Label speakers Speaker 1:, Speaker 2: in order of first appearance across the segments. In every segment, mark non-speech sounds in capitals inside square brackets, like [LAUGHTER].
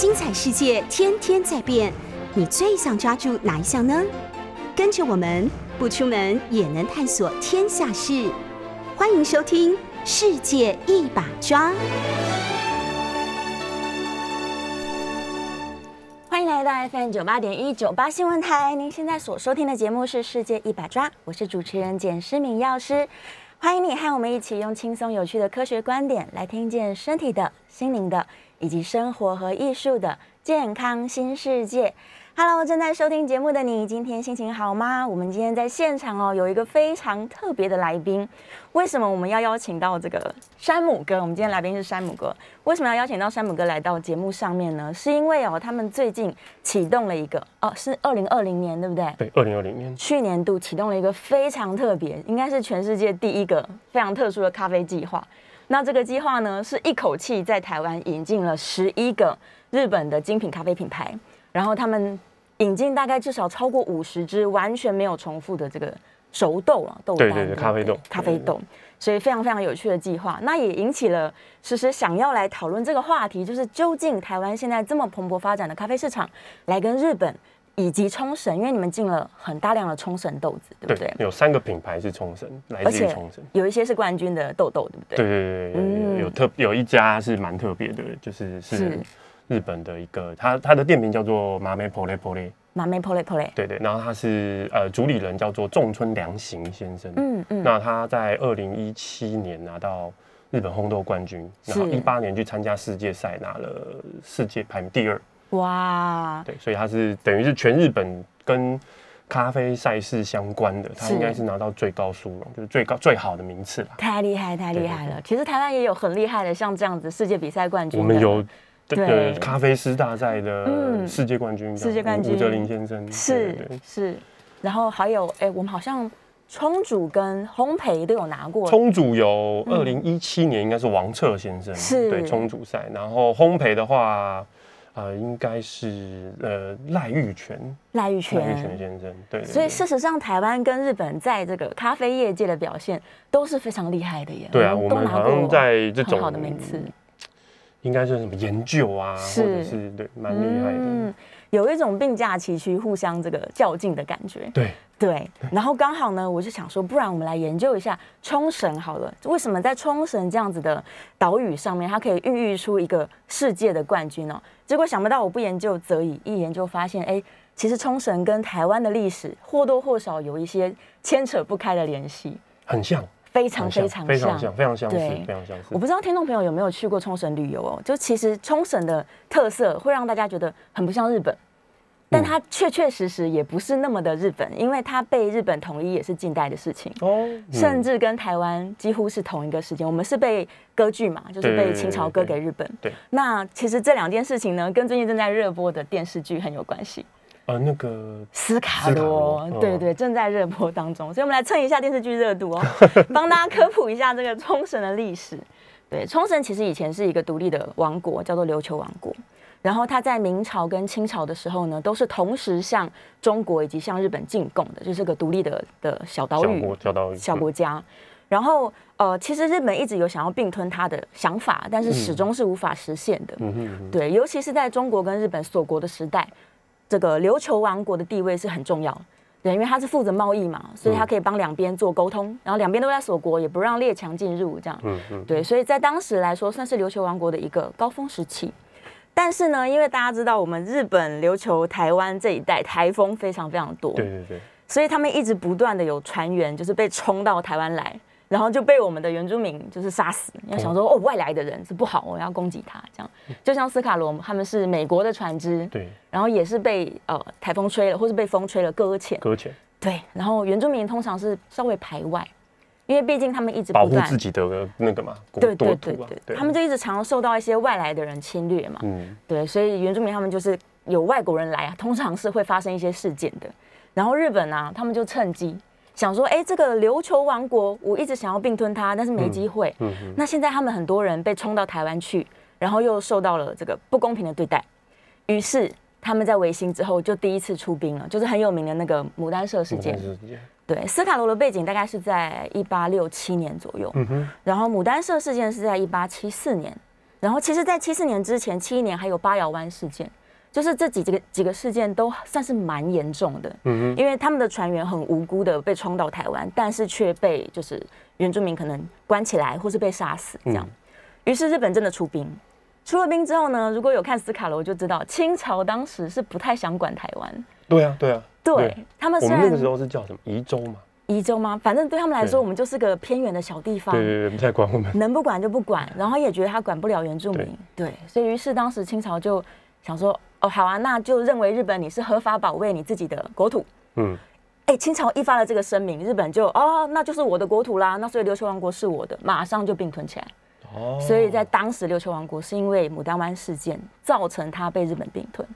Speaker 1: 精彩世界天天在变，你最想抓住哪一项呢？跟着我们不出门也能探索天下事，欢迎收听《世界一把抓》。
Speaker 2: 欢迎来到 FM 九八点一九八新闻台，您现在所收听的节目是《世界一把抓》，我是主持人简诗敏药师，欢迎你和我们一起用轻松有趣的科学观点来听见身体的、心灵的以及生活和艺术的健康新世界。Hello，正在收听节目的你，今天心情好吗？我们今天在现场哦，有一个非常特别的来宾。为什么我们要邀请到这个山姆哥？我们今天来宾是山姆哥。为什么要邀请到山姆哥来到节目上面呢？是因为哦，他们最近启动了一个哦，是二零二零年，对不对？
Speaker 3: 对，二零二零年
Speaker 2: 去年度启动了一个非常特别，应该是全世界第一个非常特殊的咖啡计划。那这个计划呢，是一口气在台湾引进了十一个日本的精品咖啡品牌，然后他们。引进大概至少超过五十支完全没有重复的这个熟豆啊豆
Speaker 3: 对对对咖啡豆
Speaker 2: 咖啡豆，所以非常非常有趣的计划。那也引起了其实想要来讨论这个话题，就是究竟台湾现在这么蓬勃发展的咖啡市场，来跟日本以及冲绳，因为你们进了很大量的冲绳豆子，对不对？
Speaker 3: 有三个品牌是冲绳，来自于冲绳，
Speaker 2: 有一些是冠军的豆豆，对不对？
Speaker 3: 对对对对，有特有一家是蛮特别的，就是是日本的一个，它它的店名叫做马梅 pole pole。
Speaker 2: 马梅 pole pole，
Speaker 3: 对对，然后他是呃主理人叫做仲村良行先生，嗯嗯，那他在二零一七年拿到日本烘豆冠军，然后一八年去参加世界赛拿了世界排名第二，哇，对，所以他是等于是全日本跟咖啡赛事相关的，他应该是拿到最高殊荣，就是最高最好的名次了，
Speaker 2: 太厉害太厉害了。其实台湾也有很厉害的，像这样子世界比赛冠军，
Speaker 3: 我们有。对。咖啡师大赛的世界冠军，
Speaker 2: 世界冠军。
Speaker 3: 吴哲林先生。
Speaker 2: 是是，然后还有哎，我们好像冲煮跟烘焙都有拿过。
Speaker 3: 冲煮有二零一七年应该是王策先生是。对冲煮赛，然后烘焙的话，呃，应该是呃赖玉泉
Speaker 2: 赖玉泉
Speaker 3: 先生对。
Speaker 2: 所以事实上，台湾跟日本在这个咖啡业界的表现都是非常厉害的耶。
Speaker 3: 对啊，我们好像在这种
Speaker 2: 好的名次。
Speaker 3: 应该是什么研究啊，或者是对蛮厉害的，嗯，
Speaker 2: 有一种并驾齐驱、互相这个较劲的感觉。
Speaker 3: 对
Speaker 2: 对，然后刚好呢，我就想说，不然我们来研究一下冲绳好了。为什么在冲绳这样子的岛屿上面，它可以孕育出一个世界的冠军呢？结果想不到，我不研究则已，一研究发现，哎，其实冲绳跟台湾的历史或多或少有一些牵扯不开的联系，
Speaker 3: 很像。
Speaker 2: 非常非常
Speaker 3: 非常像，非常相似，非常相似。
Speaker 2: 我不知道听众朋友有没有去过冲绳旅游哦？就其实冲绳的特色会让大家觉得很不像日本，但它确确实实也不是那么的日本，因为它被日本统一也是近代的事情哦，甚至跟台湾几乎是同一个时间。我们是被割据嘛，就是被清朝割给日本。
Speaker 3: 对，
Speaker 2: 那其实这两件事情呢，跟最近正在热播的电视剧很有关系。
Speaker 3: 呃，那个
Speaker 2: 斯卡罗，对对，正在热播当中，所以我们来蹭一下电视剧热度哦，[LAUGHS] 帮大家科普一下这个冲绳的历史。对，冲绳其实以前是一个独立的王国，叫做琉球王国。然后他在明朝跟清朝的时候呢，都是同时向中国以及向日本进贡的，就是个独立的的小岛屿、
Speaker 3: 小岛屿、
Speaker 2: 小国家。然后呃，其实日本一直有想要并吞它的想法，但是始终是无法实现的。嗯哼，对，尤其是在中国跟日本锁国的时代。这个琉球王国的地位是很重要，对，因为他是负责贸易嘛，所以他可以帮两边做沟通，然后两边都在锁国，也不让列强进入，这样，嗯嗯，对，所以在当时来说，算是琉球王国的一个高峰时期。但是呢，因为大家知道，我们日本、琉球、台湾这一带台风非常非常多，
Speaker 3: 对对对，
Speaker 2: 所以他们一直不断的有船员就是被冲到台湾来。然后就被我们的原住民就是杀死，你要想说哦，外来的人是不好，我要攻击他，这样。就像斯卡罗他们是美国的船只，
Speaker 3: 对，
Speaker 2: 然后也是被呃台风吹了，或是被风吹了搁浅，
Speaker 3: 搁浅，
Speaker 2: 对，然后原住民通常是稍微排外，因为毕竟他们一直
Speaker 3: 保护自己的那个嘛，
Speaker 2: 对对对对，他们就一直常受到一些外来的人侵略嘛，嗯，对，所以原住民他们就是有外国人来啊，通常是会发生一些事件的，然后日本呢，他们就趁机。想说，哎，这个琉球王国，我一直想要并吞它，但是没机会。嗯那现在他们很多人被冲到台湾去，然后又受到了这个不公平的对待，于是他们在维新之后就第一次出兵了，就是很有名的那个牡丹社事件。对，斯卡罗的背景大概是在一八六七年左右。嗯哼。然后牡丹社事件是在一八七四年，然后其实，在七四年之前，七一年还有八窑湾事件，就是这几几个几个事件都算是蛮严重的。嗯哼因为他们的船员很无辜的被冲到台湾，但是却被就是原住民可能关起来，或是被杀死这样。于是日本真的出兵，出了兵之后呢，如果有看斯卡罗就知道，清朝当时是不太想管台湾。
Speaker 3: 对啊，对啊，
Speaker 2: 对他们。
Speaker 3: 我们那个时候是叫什么宜州嘛？
Speaker 2: 宜州吗？反正对他们来说，我们就是个偏远的小地方。
Speaker 3: 对对对，不太管我们。
Speaker 2: 能不管就不管，[LAUGHS] 然后也觉得他管不了原住民。对，所以于是当时清朝就想说，哦，好啊，那就认为日本你是合法保卫你自己的国土。嗯。哎，清朝一发了这个声明，日本就哦，那就是我的国土啦，那所以琉球王国是我的，马上就并吞起来。哦。所以在当时琉球王国是因为牡丹湾事件造成他被日本并吞，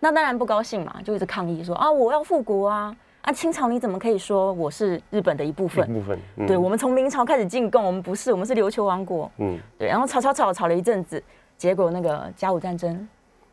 Speaker 2: 那当然不高兴嘛，就一直抗议说啊，我要复国啊。啊，清朝你怎么可以说我是日本的一部分？
Speaker 3: 部分，
Speaker 2: 对，我们从明朝开始进贡，我们不是，我们是琉球王国。嗯，对，然后吵吵吵吵了一阵子，结果那个甲午战争，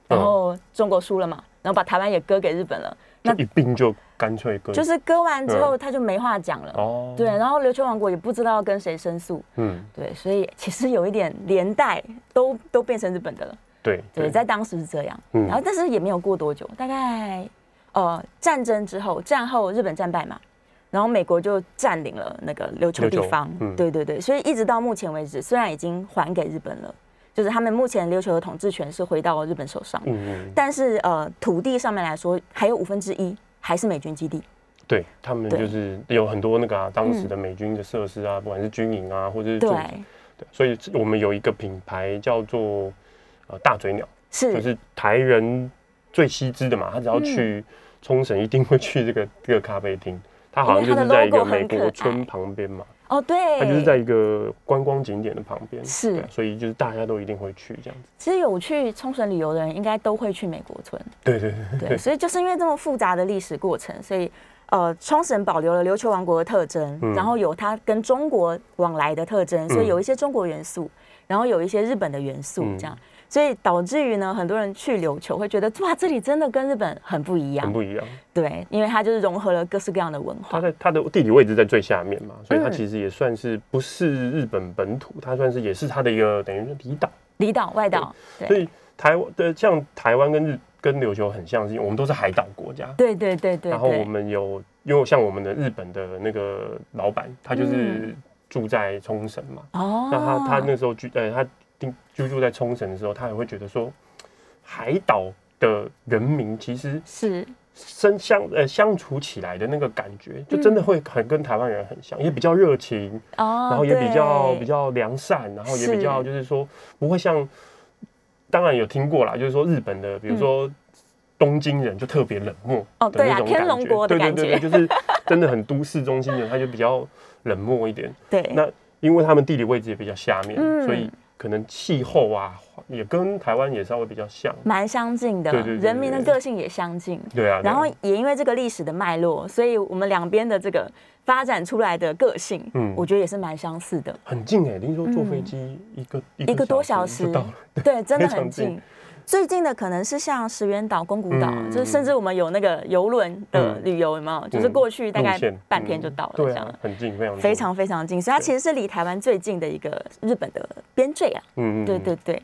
Speaker 2: 然后中国输了嘛，然后把台湾也割给日本了。
Speaker 3: 那一并就干脆割，
Speaker 2: 就是割完之后他就没话讲了。哦，对，然后琉球王国也不知道要跟谁申诉。嗯，对，所以其实有一点连带都都变成日本的了。
Speaker 3: 对，
Speaker 2: 对，在当时是这样。嗯，然后但是也没有过多久，大概。呃，战争之后，战后日本战败嘛，然后美国就占领了那个琉球地方，对对对，所以一直到目前为止，虽然已经还给日本了，就是他们目前琉球的统治权是回到日本手上，嗯嗯，但是呃，土地上面来说，还有五分之一还是美军基地，
Speaker 3: 对他们就是有很多那个当时的美军的设施啊，不管是军营啊，或者是对。对，所以我们有一个品牌叫做呃大嘴鸟，
Speaker 2: 是
Speaker 3: 就是台人最悉知的嘛，他只要去。冲绳一定会去这个这个咖啡厅，它好像就是在一个美国村旁边嘛。
Speaker 2: 哦，对，
Speaker 3: 它就是在一个观光景点的旁边，
Speaker 2: 是，
Speaker 3: 所以就是大家都一定会去这样子。
Speaker 2: 其实有去冲绳旅游的人，应该都会去美国村。
Speaker 3: 对对
Speaker 2: 对对，所以就是因为这么复杂的历史过程，所以呃，冲绳保留了琉球王国的特征，然后有它跟中国往来的特征，所以有一些中国元素，然后有一些日本的元素，这样。所以导致于呢，很多人去琉球会觉得哇，这里真的跟日本很不一样，
Speaker 3: 很不一样。
Speaker 2: 对，因为它就是融合了各式各样的文化。
Speaker 3: 它在它的地理位置在最下面嘛，所以它其实也算是不是日本本土，它算是也是它的一个等于是离岛。
Speaker 2: 离岛外岛。
Speaker 3: 所以台湾的像台湾跟日跟琉球很像，是我们都是海岛国家。
Speaker 2: 对对对对。
Speaker 3: 然后我们有，因为像我们的日本的那个老板，他就是住在冲绳嘛。哦。那他他那时候居呃他。居住在冲绳的时候，他也会觉得说，海岛的人民其实
Speaker 2: 是
Speaker 3: 生相呃相处起来的那个感觉，就真的会很跟台湾人很像，也比较热情哦，然后也比较比较良善，然后也比较就是说不会像，当然有听过啦，就是说日本的，比如说东京人就特别冷漠
Speaker 2: 哦，对啊，天龙国的感觉，
Speaker 3: 就是真的很都市中心人，他就比较冷漠一点。[LAUGHS]
Speaker 2: 对，
Speaker 3: 那因为他们地理位置也比较下面，所以。可能气候啊，也跟台湾也稍微比较像，
Speaker 2: 蛮相近的。
Speaker 3: 对对，
Speaker 2: 人民的个性也相近。
Speaker 3: 对啊。
Speaker 2: 然后也因为这个历史的脉络，所以我们两边的这个发展出来的个性，嗯，我觉得也是蛮相似的。
Speaker 3: 很近哎，听说坐飞机一个
Speaker 2: 一个多小时
Speaker 3: 到了，[LAUGHS]
Speaker 2: 对，真的很 [LAUGHS] 近。最近的可能是像石原岛、宫古岛，就是甚至我们有那个游轮的旅游，有没有？就是过去大概半天就到了，这样
Speaker 3: 很近，非常
Speaker 2: 非常非常近。所以它其实是离台湾最近的一个日本的边界啊。对对对。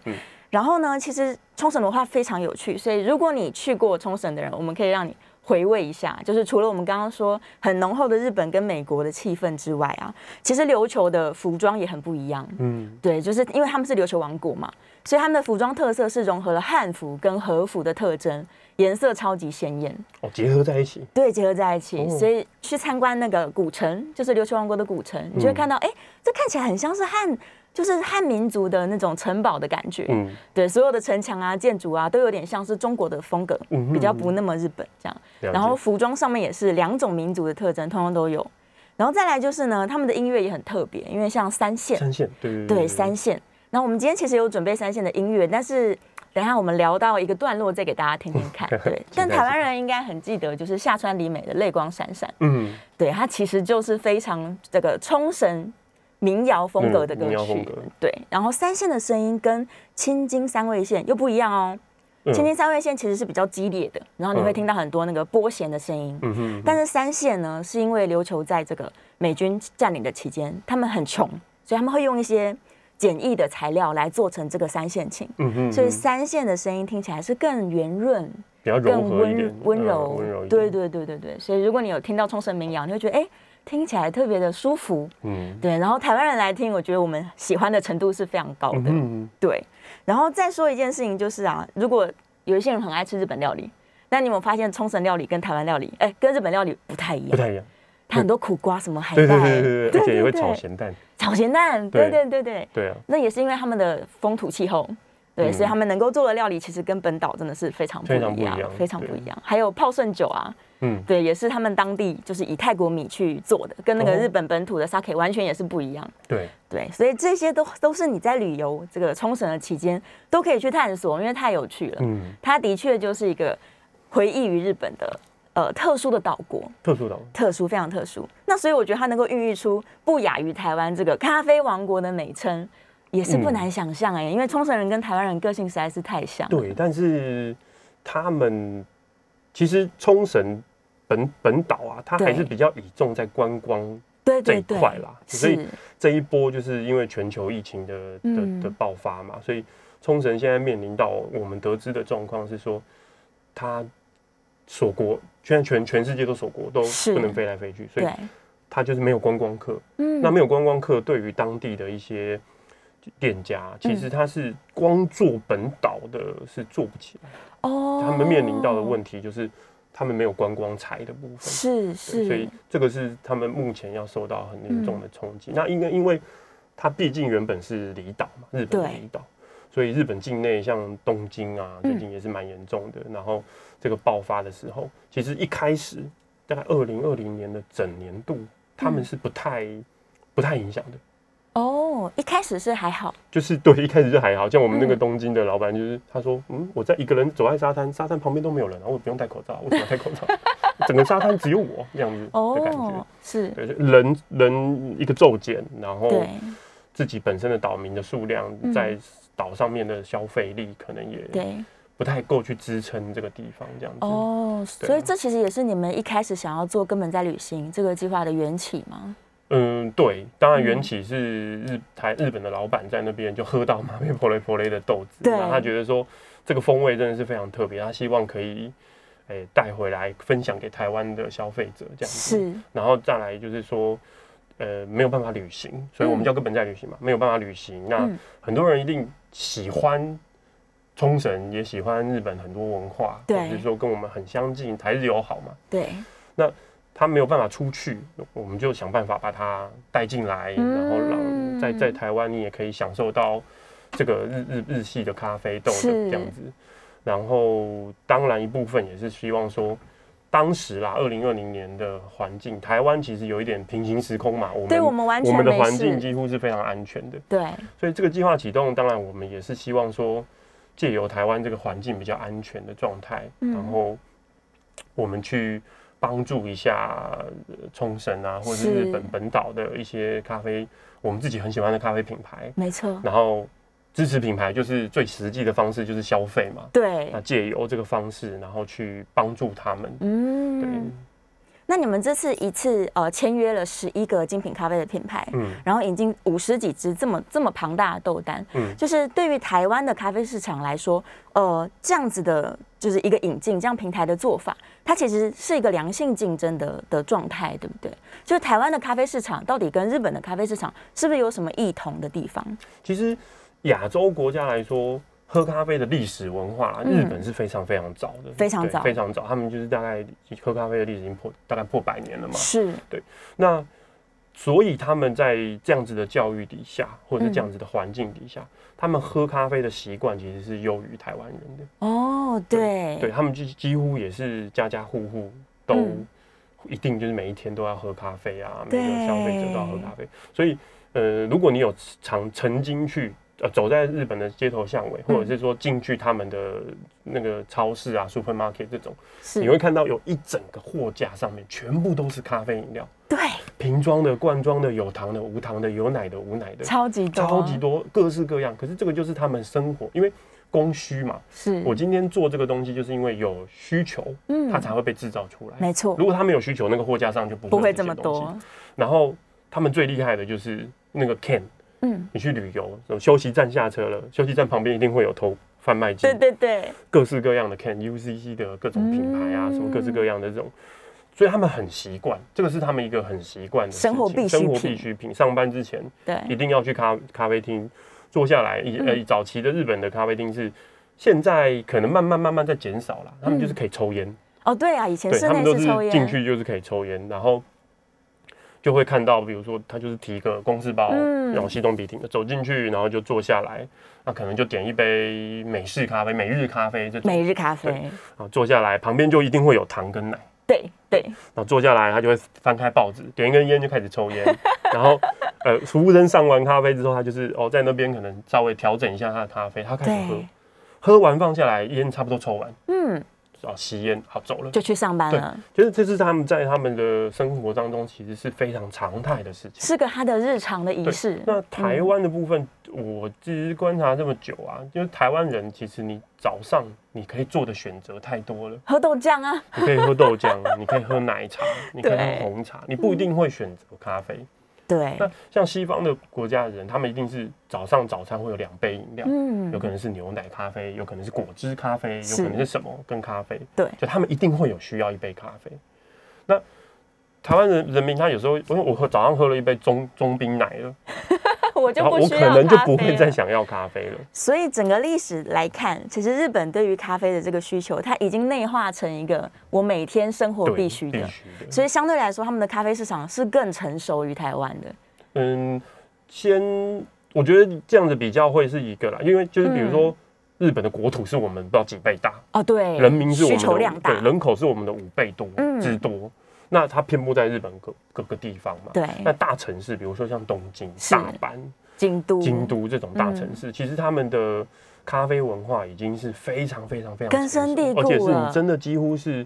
Speaker 2: 然后呢，其实冲绳的话非常有趣，所以如果你去过冲绳的人，我们可以让你回味一下，就是除了我们刚刚说很浓厚的日本跟美国的气氛之外啊，其实琉球的服装也很不一样。嗯，对，就是因为他们是琉球王国嘛。所以他们的服装特色是融合了汉服跟和服的特征，颜色超级鲜艳
Speaker 3: 哦，结合在一起。
Speaker 2: 对，结合在一起。所以去参观那个古城，就是琉球王国的古城，你就会看到，哎，这看起来很像是汉，就是汉民族的那种城堡的感觉。嗯，对，所有的城墙啊、建筑啊，都有点像是中国的风格，比较不那么日本这样。然后服装上面也是两种民族的特征，通通都有。然后再来就是呢，他们的音乐也很特别，因为像三线，
Speaker 3: 三线，对对对，
Speaker 2: 三线。那我们今天其实有准备三线的音乐，但是等下我们聊到一个段落再给大家听听 [LAUGHS] 看。对，但台湾人应该很记得，就是下川里美的《泪光闪闪》。嗯，对，它其实就是非常这个冲绳民谣风格的歌曲。对，然后三线的声音跟青金三味线又不一样哦。青金三味线其实是比较激烈的，然后你会听到很多那个拨弦的声音。嗯哼。但是三线呢，是因为琉球在这个美军占领的期间，他们很穷，所以他们会用一些。简易的材料来做成这个三线琴，嗯嗯，所以三线的声音听起来是更圆润，
Speaker 3: 比较更温
Speaker 2: 温柔，温柔对对对对对，所以如果你有听到冲绳民谣，你会觉得哎。听起来特别的舒服，嗯，对。然后台湾人来听，我觉得我们喜欢的程度是非常高的，嗯，对。然后再说一件事情，就是啊，如果有一些人很爱吃日本料理，那你有没有发现冲绳料理跟台湾料理，哎，跟日本料理不太一样，
Speaker 3: 不太一样。
Speaker 2: 它很多苦瓜，什么海带，对
Speaker 3: 对对对，而且也会炒咸蛋，
Speaker 2: 炒咸蛋，对。对对对，
Speaker 3: 对。啊。
Speaker 2: 那也是因为他们的风土气候。对，所以他们能够做的料理其实跟本岛真的是非常不一样，非常不一样。还有泡顺酒啊，嗯，对，也是他们当地就是以泰国米去做的，跟那个日本本土的 sake 完全也是不一样。
Speaker 3: 对。
Speaker 2: 对，所以这些都都是你在旅游这个冲绳的期间都可以去探索，因为太有趣了。嗯，它的确就是一个回忆于日本的呃特殊的岛国，
Speaker 3: 特殊岛，
Speaker 2: 特殊非常特殊。那所以我觉得它能够孕育出不亚于台湾这个咖啡王国的美称。也是不难想象哎，因为冲绳人跟台湾人个性实在是太像。
Speaker 3: 对，但是他们其实冲绳本本岛啊，它还是比较倚重在观光这一块啦。所以这一波就是因为全球疫情的的的爆发嘛，所以冲绳现在面临到我们得知的状况是说，它锁国，现在全全世界都锁国，都不能飞来飞去，所以它就是没有观光客。嗯，那没有观光客，对于当地的一些。店家其实他是光做本岛的，是做不起来哦。他们面临到的问题就是他们没有观光财的部分，
Speaker 2: 是是，
Speaker 3: 所以这个是他们目前要受到很严重的冲击。那因为因为它毕竟原本是离岛嘛，日本离岛，所以日本境内像东京啊，最近也是蛮严重的。然后这个爆发的时候，其实一开始大概二零二零年的整年度，他们是不太不太影响的。
Speaker 2: 哦，一开始是还好，
Speaker 3: 就是对，一开始就还好像我们那个东京的老板，就是他说，嗯，我在一个人走在沙滩，沙滩旁边都没有人，然后我不用戴口罩，为什么戴口罩？[LAUGHS] 整个沙滩只有我这样子的感觉，
Speaker 2: 是
Speaker 3: 对人人一个骤减，然后自己本身的岛民的数量在岛上面的消费力可能也对不太够去支撑这个地方这样子哦，
Speaker 2: 所以这其实也是你们一开始想要做根本在旅行这个计划的缘起吗？
Speaker 3: 嗯，对，当然缘起是日台日本的老板在那边就喝到马面婆雷婆雷的豆子，然后他觉得说这个风味真的是非常特别，他希望可以诶带回来分享给台湾的消费者这样子。是，然后再来就是说，呃，没有办法旅行，所以我们叫根本在旅行嘛，没有办法旅行。那很多人一定喜欢冲绳，也喜欢日本很多文化，或者是说跟我们很相近，台日友好嘛。
Speaker 2: 对，
Speaker 3: 那。他没有办法出去，我们就想办法把他带进来，然后让在在台湾你也可以享受到这个日日日系的咖啡豆的这样子。然后当然一部分也是希望说，当时啦，二零二零年的环境，台湾其实有一点平行时空嘛。
Speaker 2: 我们对我们完全
Speaker 3: 我们的环境几乎是非常安全的。
Speaker 2: 对，
Speaker 3: 所以这个计划启动，当然我们也是希望说，借由台湾这个环境比较安全的状态，然后我们去。帮助一下冲绳啊，或者是日本本岛的一些咖啡，我们自己很喜欢的咖啡品牌，
Speaker 2: 没错。
Speaker 3: 然后支持品牌就是最实际的方式，就是消费嘛。
Speaker 2: 对。
Speaker 3: 那借由这个方式，然后去帮助他们。嗯。对。
Speaker 2: 那你们这次一次呃签约了十一个精品咖啡的品牌，嗯，然后引进五十几支这么这么庞大的豆单，嗯，就是对于台湾的咖啡市场来说，呃，这样子的就是一个引进这样平台的做法，它其实是一个良性竞争的的状态，对不对？就是台湾的咖啡市场到底跟日本的咖啡市场是不是有什么异同的地方？
Speaker 3: 其实亚洲国家来说。喝咖啡的历史文化，日本是非常非常早的，
Speaker 2: 非常早，
Speaker 3: 非常早。他们就是大概喝咖啡的历史已经破大概破百年了嘛。
Speaker 2: 是，
Speaker 3: 对。那所以他们在这样子的教育底下，或者是这样子的环境底下，他们喝咖啡的习惯其实是优于台湾人的。
Speaker 2: 哦，对，
Speaker 3: 对他们几几乎也是家家户户都一定就是每一天都要喝咖啡啊，每个消费者都要喝咖啡。所以，呃，如果你有常曾经去。呃，走在日本的街头巷尾，或者是说进去他们的那个超市啊，supermarket 这种，你会看到有一整个货架上面全部都是咖啡饮料，
Speaker 2: 对，
Speaker 3: 瓶装的、罐装的、有糖的、无糖的、有奶的、无奶的，
Speaker 2: 超级多，
Speaker 3: 超级多，各式各样。可是这个就是他们生活，因为供需嘛。
Speaker 2: 是
Speaker 3: 我今天做这个东西，就是因为有需求，嗯，它才会被制造出来。
Speaker 2: 没错，
Speaker 3: 如果它没有需求，那个货架上就不
Speaker 2: 不会这么多。
Speaker 3: 然后他们最厉害的就是那个 can。嗯，你去旅游，休息站下车了，休息站旁边一定会有偷贩卖机，
Speaker 2: 对对对，
Speaker 3: 各式各样的 Can UCC 的各种品牌啊，什么各式各样的这种，所以他们很习惯，这个是他们一个很习惯的
Speaker 2: 生活必需品。
Speaker 3: 生活必需品，上班之前
Speaker 2: 对
Speaker 3: 一定要去咖咖啡厅坐下来。以呃早期的日本的咖啡厅是，现在可能慢慢慢慢在减少了，他们就是可以抽烟。
Speaker 2: 哦，对啊，以前
Speaker 3: 他们都是进
Speaker 2: 去
Speaker 3: 就是可以抽烟，然后。就会看到，比如说他就是提一个公事包，然后西装笔挺的走进去，然后就坐下来，那可能就点一杯美式咖啡、每日咖啡这种。
Speaker 2: 每日咖啡。
Speaker 3: 啊，坐下来旁边就一定会有糖跟奶。
Speaker 2: 对对。
Speaker 3: 然后坐下来，他就会翻开报纸，点一根烟就开始抽烟。[LAUGHS] 然后，呃，服务生上完咖啡之后，他就是哦，在那边可能稍微调整一下他的咖啡，他开始喝，喝完放下来，烟差不多抽完。嗯。啊，吸烟好走了，
Speaker 2: 就去上班了。
Speaker 3: 就是这是他们在他们的生活当中，其实是非常常态的事情，
Speaker 2: 是个他的日常的仪式。
Speaker 3: 那台湾的部分，我其实观察这么久啊，就是台湾人其实你早上你可以做的选择太多了，
Speaker 2: 喝豆浆啊，
Speaker 3: 你可以喝豆浆，你可以喝奶茶，你可以喝红茶，你不一定会选择咖啡。
Speaker 2: 对，
Speaker 3: 那像西方的国家的人，他们一定是早上早餐会有两杯饮料，嗯，有可能是牛奶咖啡，有可能是果汁咖啡，有可能是什么跟咖啡，
Speaker 2: 对，
Speaker 3: 就他们一定会有需要一杯咖啡。那台湾人人民他有时候，因为我喝早上喝了一杯中中冰奶了。
Speaker 2: 我就不
Speaker 3: 我可能就不会再想要咖啡了。
Speaker 2: 所以整个历史来看，其实日本对于咖啡的这个需求，它已经内化成一个我每天生活必须的。所以相对来说，他们的咖啡市场是更成熟于台湾的。
Speaker 3: 嗯，先我觉得这样子比较会是一个啦，因为就是比如说日本的国土是我们不知道几倍大
Speaker 2: 哦，对，
Speaker 3: 人民是我们
Speaker 2: 需求量大，
Speaker 3: 对，人口是我们的五倍多之多。那它遍布在日本各各个地方嘛？
Speaker 2: 对。
Speaker 3: 那大城市，比如说像东京、大阪、
Speaker 2: 京都、
Speaker 3: 京都这种大城市，其实他们的咖啡文化已经是非常非常非常
Speaker 2: 根深蒂固
Speaker 3: 而且是你真的几乎是。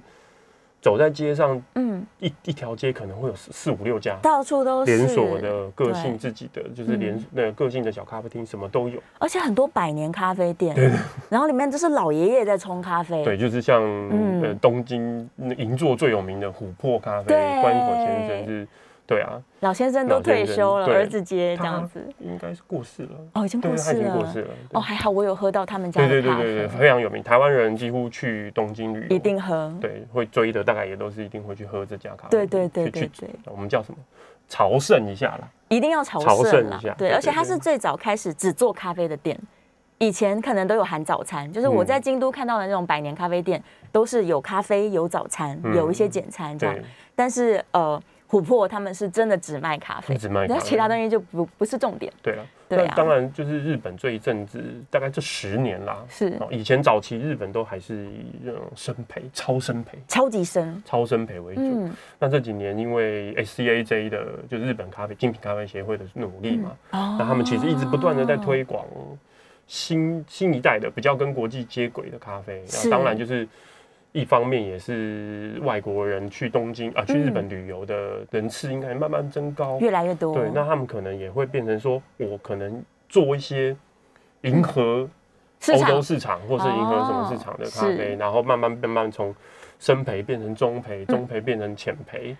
Speaker 3: 走在街上，嗯，一一条街可能会有四四五六家，
Speaker 2: 到处都
Speaker 3: 是连锁的个性自己的，就是连那个性的小咖啡厅，什么都有。
Speaker 2: 而且很多百年咖啡店，对然后里面就是老爷爷在冲咖啡。
Speaker 3: 对，就是像呃东京银座最有名的琥珀咖啡，关口先生是。对啊，
Speaker 2: 老先生都退休了，儿子接这样子，
Speaker 3: 应该是过世了。
Speaker 2: 哦，已经过世了，
Speaker 3: 过世了
Speaker 2: 哦，还好我有喝到他们家的
Speaker 3: 对对对对对，非常有名，台湾人几乎去东京旅游。
Speaker 2: 一定喝，
Speaker 3: 对，会追的大概也都是一定会去喝这家咖啡，
Speaker 2: 对对对对对，
Speaker 3: 我们叫什么？朝圣一下啦，
Speaker 2: 一定要朝圣一下，对，而且它是最早开始只做咖啡的店，以前可能都有含早餐，就是我在京都看到的那种百年咖啡店，都是有咖啡有早餐，有一些简餐这样，但是呃。琥珀他们是真的只卖咖啡，
Speaker 3: 只卖，
Speaker 2: 那其他东西就不不是重点。
Speaker 3: 对了，对啊，当然就是日本这一阵子，大概这十年啦，
Speaker 2: 是
Speaker 3: 以前早期日本都还是以这种生培、超生培、
Speaker 2: 超级生、
Speaker 3: 超生培为主。那这几年因为 S C A J 的，就是日本咖啡精品咖啡协会的努力嘛，那他们其实一直不断的在推广新新一代的比较跟国际接轨的咖啡。那当然就是。一方面也是外国人去东京啊，去日本旅游的人次应该慢慢增高，
Speaker 2: 越来越多。
Speaker 3: 对，那他们可能也会变成说，我可能做一些迎合欧洲市场，或是迎合什么市场的咖啡，然后慢慢慢慢从深培变成中培，中培变成浅培，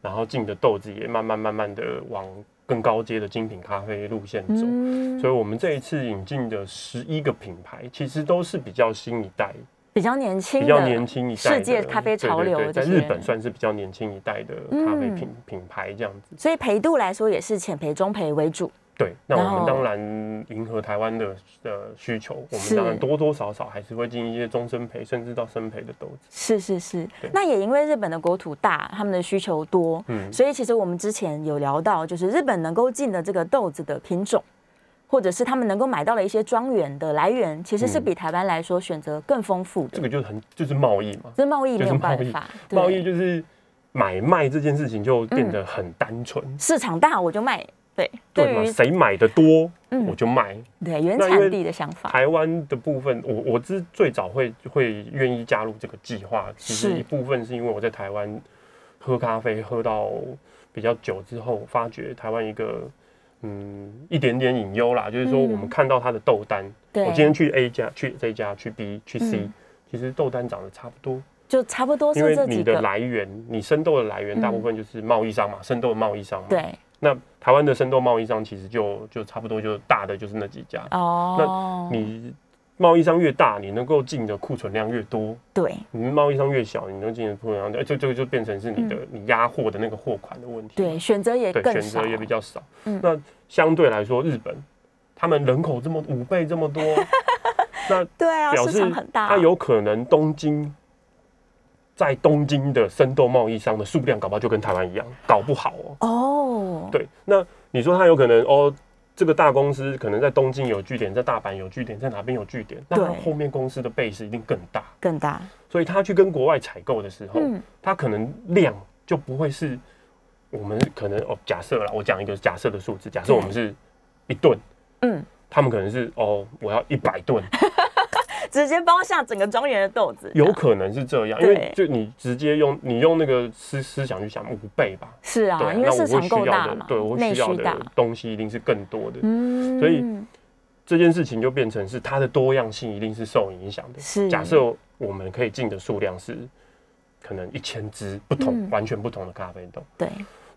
Speaker 3: 然后进的豆子也慢慢慢慢的往更高阶的精品咖啡路线走。所以，我们这一次引进的十一个品牌，其实都是比较新一代。
Speaker 2: 比较年轻，
Speaker 3: 比较年轻一代
Speaker 2: 世界咖啡潮流，
Speaker 3: 在日本算是比较年轻一代的咖啡品品牌这样子。
Speaker 2: 所以培度来说也是浅培、中培为主。
Speaker 3: 对，那我们当然迎合台湾的的需求，我们当然多多少少还是会进一些中生培，甚至到生培的豆子。
Speaker 2: 是是是，那也因为日本的国土大，他们的需求多，嗯，所以其实我们之前有聊到，就是日本能够进的这个豆子的品种。或者是他们能够买到的一些庄园的来源，其实是比台湾来说选择更丰富的。
Speaker 3: 这个就很就是贸易嘛，
Speaker 2: 这贸易没有办法，
Speaker 3: 贸易就是买卖这件事情就变得很单纯。
Speaker 2: 市场大我就卖，对
Speaker 3: 对嘛？谁买的多我就卖。
Speaker 2: 对原产地的想法。
Speaker 3: 台湾的部分，我我之最早会会愿意加入这个计划，其实一部分是因为我在台湾喝咖啡喝到比较久之后，发觉台湾一个。嗯，一点点隐忧啦，就是说我们看到它的豆单，我今天去 A 家，去这家，去 B，去 C，其实豆单长得差不多，
Speaker 2: 就差不多。
Speaker 3: 因为你的来源，你生豆的来源大部分就是贸易商嘛，生豆的贸易商嘛，
Speaker 2: 对，
Speaker 3: 那台湾的生豆贸易商其实就就差不多就大的就是那几家。哦，那你贸易商越大，你能够进的库存量越多。
Speaker 2: 对，
Speaker 3: 你贸易商越小，你能进的库存量，就这个就变成是你的你压货的那个货款的问题。
Speaker 2: 对，选择也更
Speaker 3: 选择也比较少。嗯，那相对来说，日本他们人口这么五倍这么多，
Speaker 2: 那 [LAUGHS] 对啊，表示很大，
Speaker 3: 它有可能东京。在东京的生豆贸易商的数量，搞不好就跟台湾一样，搞不好哦。哦，对，那你说他有可能哦，这个大公司可能在东京有据点，在大阪有据点，在哪边有据点？那后面公司的 base 一定更大，
Speaker 2: 更大。
Speaker 3: 所以他去跟国外采购的时候，他可能量就不会是我们可能哦，假设了，我讲一个假设的数字，假设我们是一吨，嗯，他们可能是哦，我要一百吨。[LAUGHS]
Speaker 2: 直接包下整个庄园的豆子，
Speaker 3: 有可能是这样，因为就你直接用你用那个思思想去想五倍吧，
Speaker 2: 是啊，因为市场够大嘛，
Speaker 3: 对我需要的东西一定是更多的，嗯，所以这件事情就变成是它的多样性一定是受影响的。是，假设我们可以进的数量是可能一千支不同完全不同的咖啡豆，
Speaker 2: 对。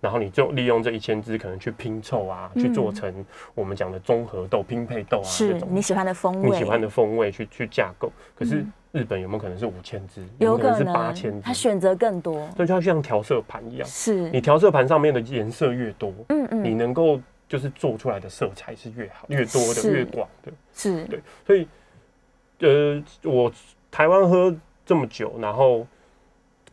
Speaker 3: 然后你就利用这一千支，可能去拼凑啊，去做成我们讲的综合豆、拼配豆啊，
Speaker 2: 是你喜欢的风味，
Speaker 3: 你喜欢的风味去去架构。可是日本有没有可能是五千支？
Speaker 2: 有可能
Speaker 3: 是八千支，
Speaker 2: 它选择更多。
Speaker 3: 所以就像调色盘一样，
Speaker 2: 是
Speaker 3: 你调色盘上面的颜色越多，嗯嗯，你能够就是做出来的色彩是越好、越多的、越广的。
Speaker 2: 是
Speaker 3: 对，所以呃，我台湾喝这么久，然后。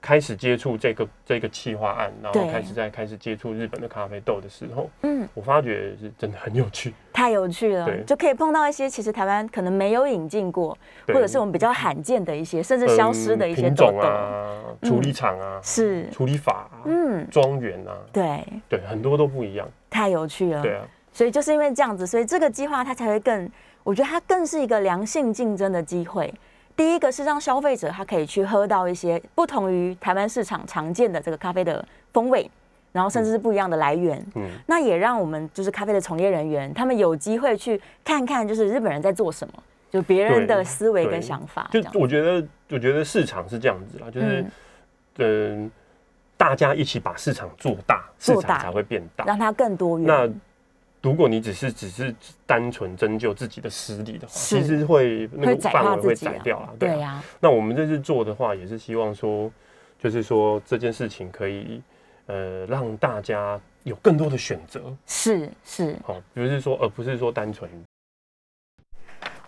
Speaker 3: 开始接触这个这个企划案，然后开始在开始接触日本的咖啡豆的时候，嗯，我发觉是真的很有趣，
Speaker 2: 太有趣了，就可以碰到一些其实台湾可能没有引进过，或者是我们比较罕见的一些，甚至消失的一些品
Speaker 3: 种啊，处理厂啊，
Speaker 2: 是。
Speaker 3: 处理法，嗯，庄园啊，
Speaker 2: 对。
Speaker 3: 对，很多都不一样，
Speaker 2: 太有趣了，
Speaker 3: 对啊，
Speaker 2: 所以就是因为这样子，所以这个计划它才会更，我觉得它更是一个良性竞争的机会。第一个是让消费者他可以去喝到一些不同于台湾市场常见的这个咖啡的风味，然后甚至是不一样的来源。嗯，那也让我们就是咖啡的从业人员，他们有机会去看看，就是日本人在做什么，就别人的思维跟想法。
Speaker 3: 就我觉得，我觉得市场是这样子啦，就是嗯，大家一起把市场做大，市场才会变大，
Speaker 2: 让它更多元。
Speaker 3: 那如果你只是只是单纯针灸自己的实力的话，其实会那个范围会窄掉了。
Speaker 2: 对呀。
Speaker 3: 那我们这次做的话，也是希望说，就是说这件事情可以呃让大家有更多的选择。
Speaker 2: 是是。
Speaker 3: 好，不是说而不是说单纯。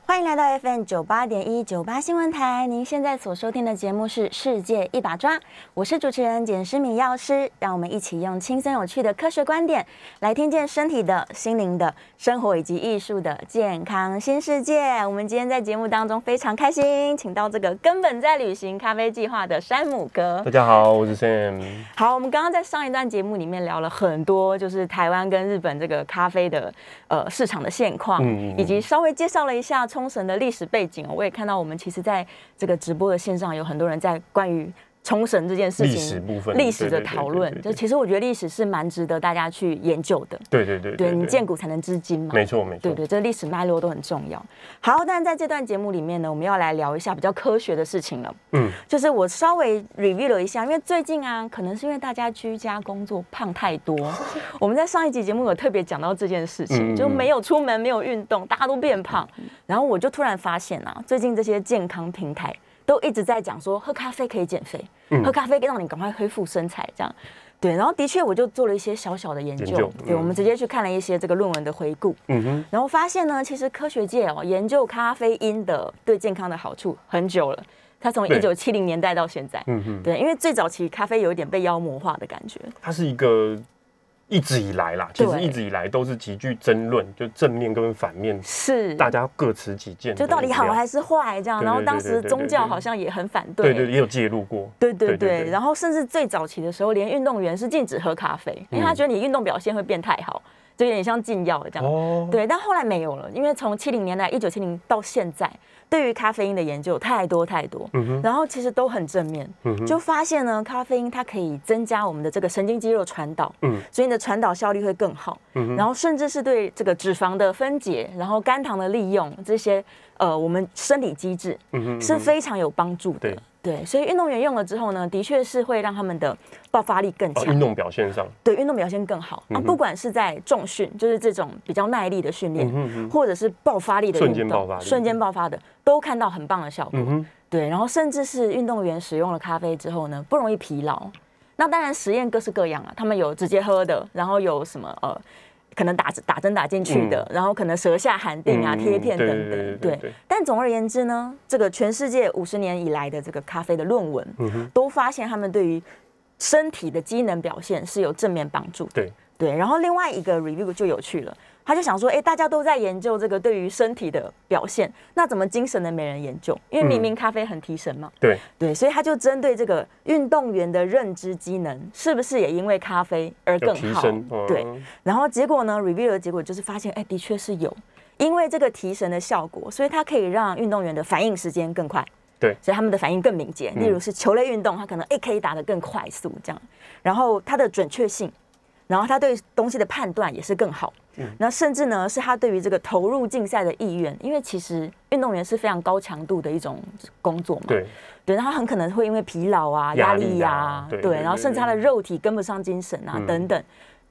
Speaker 2: 欢迎来到 FM 九八点一九八新闻台，您现在所收听的节目是《世界一把抓》，我是主持人简诗敏药师，让我们一起用轻松有趣的科学观点来听见身体的、心灵的、生活以及艺术的健康新世界。我们今天在节目当中非常开心，请到这个根本在旅行咖啡计划的山姆哥。
Speaker 3: 大家好，我是 Sam。
Speaker 2: 好，我们刚刚在上一段节目里面聊了很多，就是台湾跟日本这个咖啡的呃市场的现况，以及稍微介绍了一下。冲绳的历史背景我也看到，我们其实在这个直播的线上有很多人在关于。冲绳这件事情，历
Speaker 3: 史部分，
Speaker 2: 历史的讨论，就其实我觉得历史是蛮值得大家去研究的。
Speaker 3: 对对对，
Speaker 2: 对你见古才能知今嘛。
Speaker 3: 没错没错，
Speaker 2: 对对，这历史脉络都很重要。好，但在这段节目里面呢，我们要来聊一下比较科学的事情了。嗯，就是我稍微 review 了一下，因为最近啊，可能是因为大家居家工作胖太多，[LAUGHS] 我们在上一集节目有特别讲到这件事情，就没有出门，没有运动，大家都变胖。然后我就突然发现啊，最近这些健康平台。都一直在讲说喝咖啡可以减肥，喝咖啡让你赶快恢复身材，这样。对。然后的确，我就做了一些小小的研究，对，我们直接去看了一些这个论文的回顾，嗯哼，然后发现呢，其实科学界哦研究咖啡因的对健康的好处很久了，它从一九七零年代到现在，嗯哼，对，因为最早期咖啡有一点被妖魔化的感觉，
Speaker 3: 它是一个。一直以来啦，其实一直以来都是极具争论，就正面跟反面
Speaker 2: 是
Speaker 3: 大家各持己见，
Speaker 2: 就到底好还是坏这样。然后当时宗教好像也很反对，
Speaker 3: 对对，也有介入过。
Speaker 2: 对对对，然后甚至最早期的时候，连运动员是禁止喝咖啡，因为他觉得你运动表现会变太好，就有点像禁药这样。哦，对，但后来没有了，因为从七零年代一九七零到现在。对于咖啡因的研究太多太多，然后其实都很正面，就发现呢，咖啡因它可以增加我们的这个神经肌肉传导，所以你的传导效率会更好，然后甚至是对这个脂肪的分解，然后肝糖的利用这些，呃，我们生理机制是非常有帮助的。对，所以运动员用了之后呢，的确是会让他们的爆发力更强，
Speaker 3: 运动表现上，
Speaker 2: 对运动表现更好啊。不管是在重训，就是这种比较耐力的训练，或者是爆发力的
Speaker 3: 瞬间爆发、
Speaker 2: 瞬间爆发的，都看到很棒的效果。对，然后甚至是运动员使用了咖啡之后呢，不容易疲劳。那当然实验各式各样啊，他们有直接喝的，然后有什么呃。可能打打针打进去的，然后可能舌下含定啊、贴片等等，对。但总而言之呢，这个全世界五十年以来的这个咖啡的论文，都发现他们对于身体的机能表现是有正面帮助。
Speaker 3: 对
Speaker 2: 对。然后另外一个 review 就有趣了。他就想说，哎，大家都在研究这个对于身体的表现，那怎么精神的没人研究？因为明明咖啡很提神嘛。
Speaker 3: 对
Speaker 2: 对，所以他就针对这个运动员的认知机能，是不是也因为咖啡而更好？对。然后结果呢？review 的结果就是发现，哎，的确是有，因为这个提神的效果，所以它可以让运动员的反应时间更快。
Speaker 3: 对。
Speaker 2: 所以他们的反应更敏捷。例如是球类运动，他可能哎可以打得更快速这样。然后它的准确性。然后他对东西的判断也是更好，那甚至呢是他对于这个投入竞赛的意愿，因为其实运动员是非常高强度的一种工作嘛，
Speaker 3: 对，
Speaker 2: 对，他很可能会因为疲劳啊、压力呀，对，然后甚至他的肉体跟不上精神啊等等，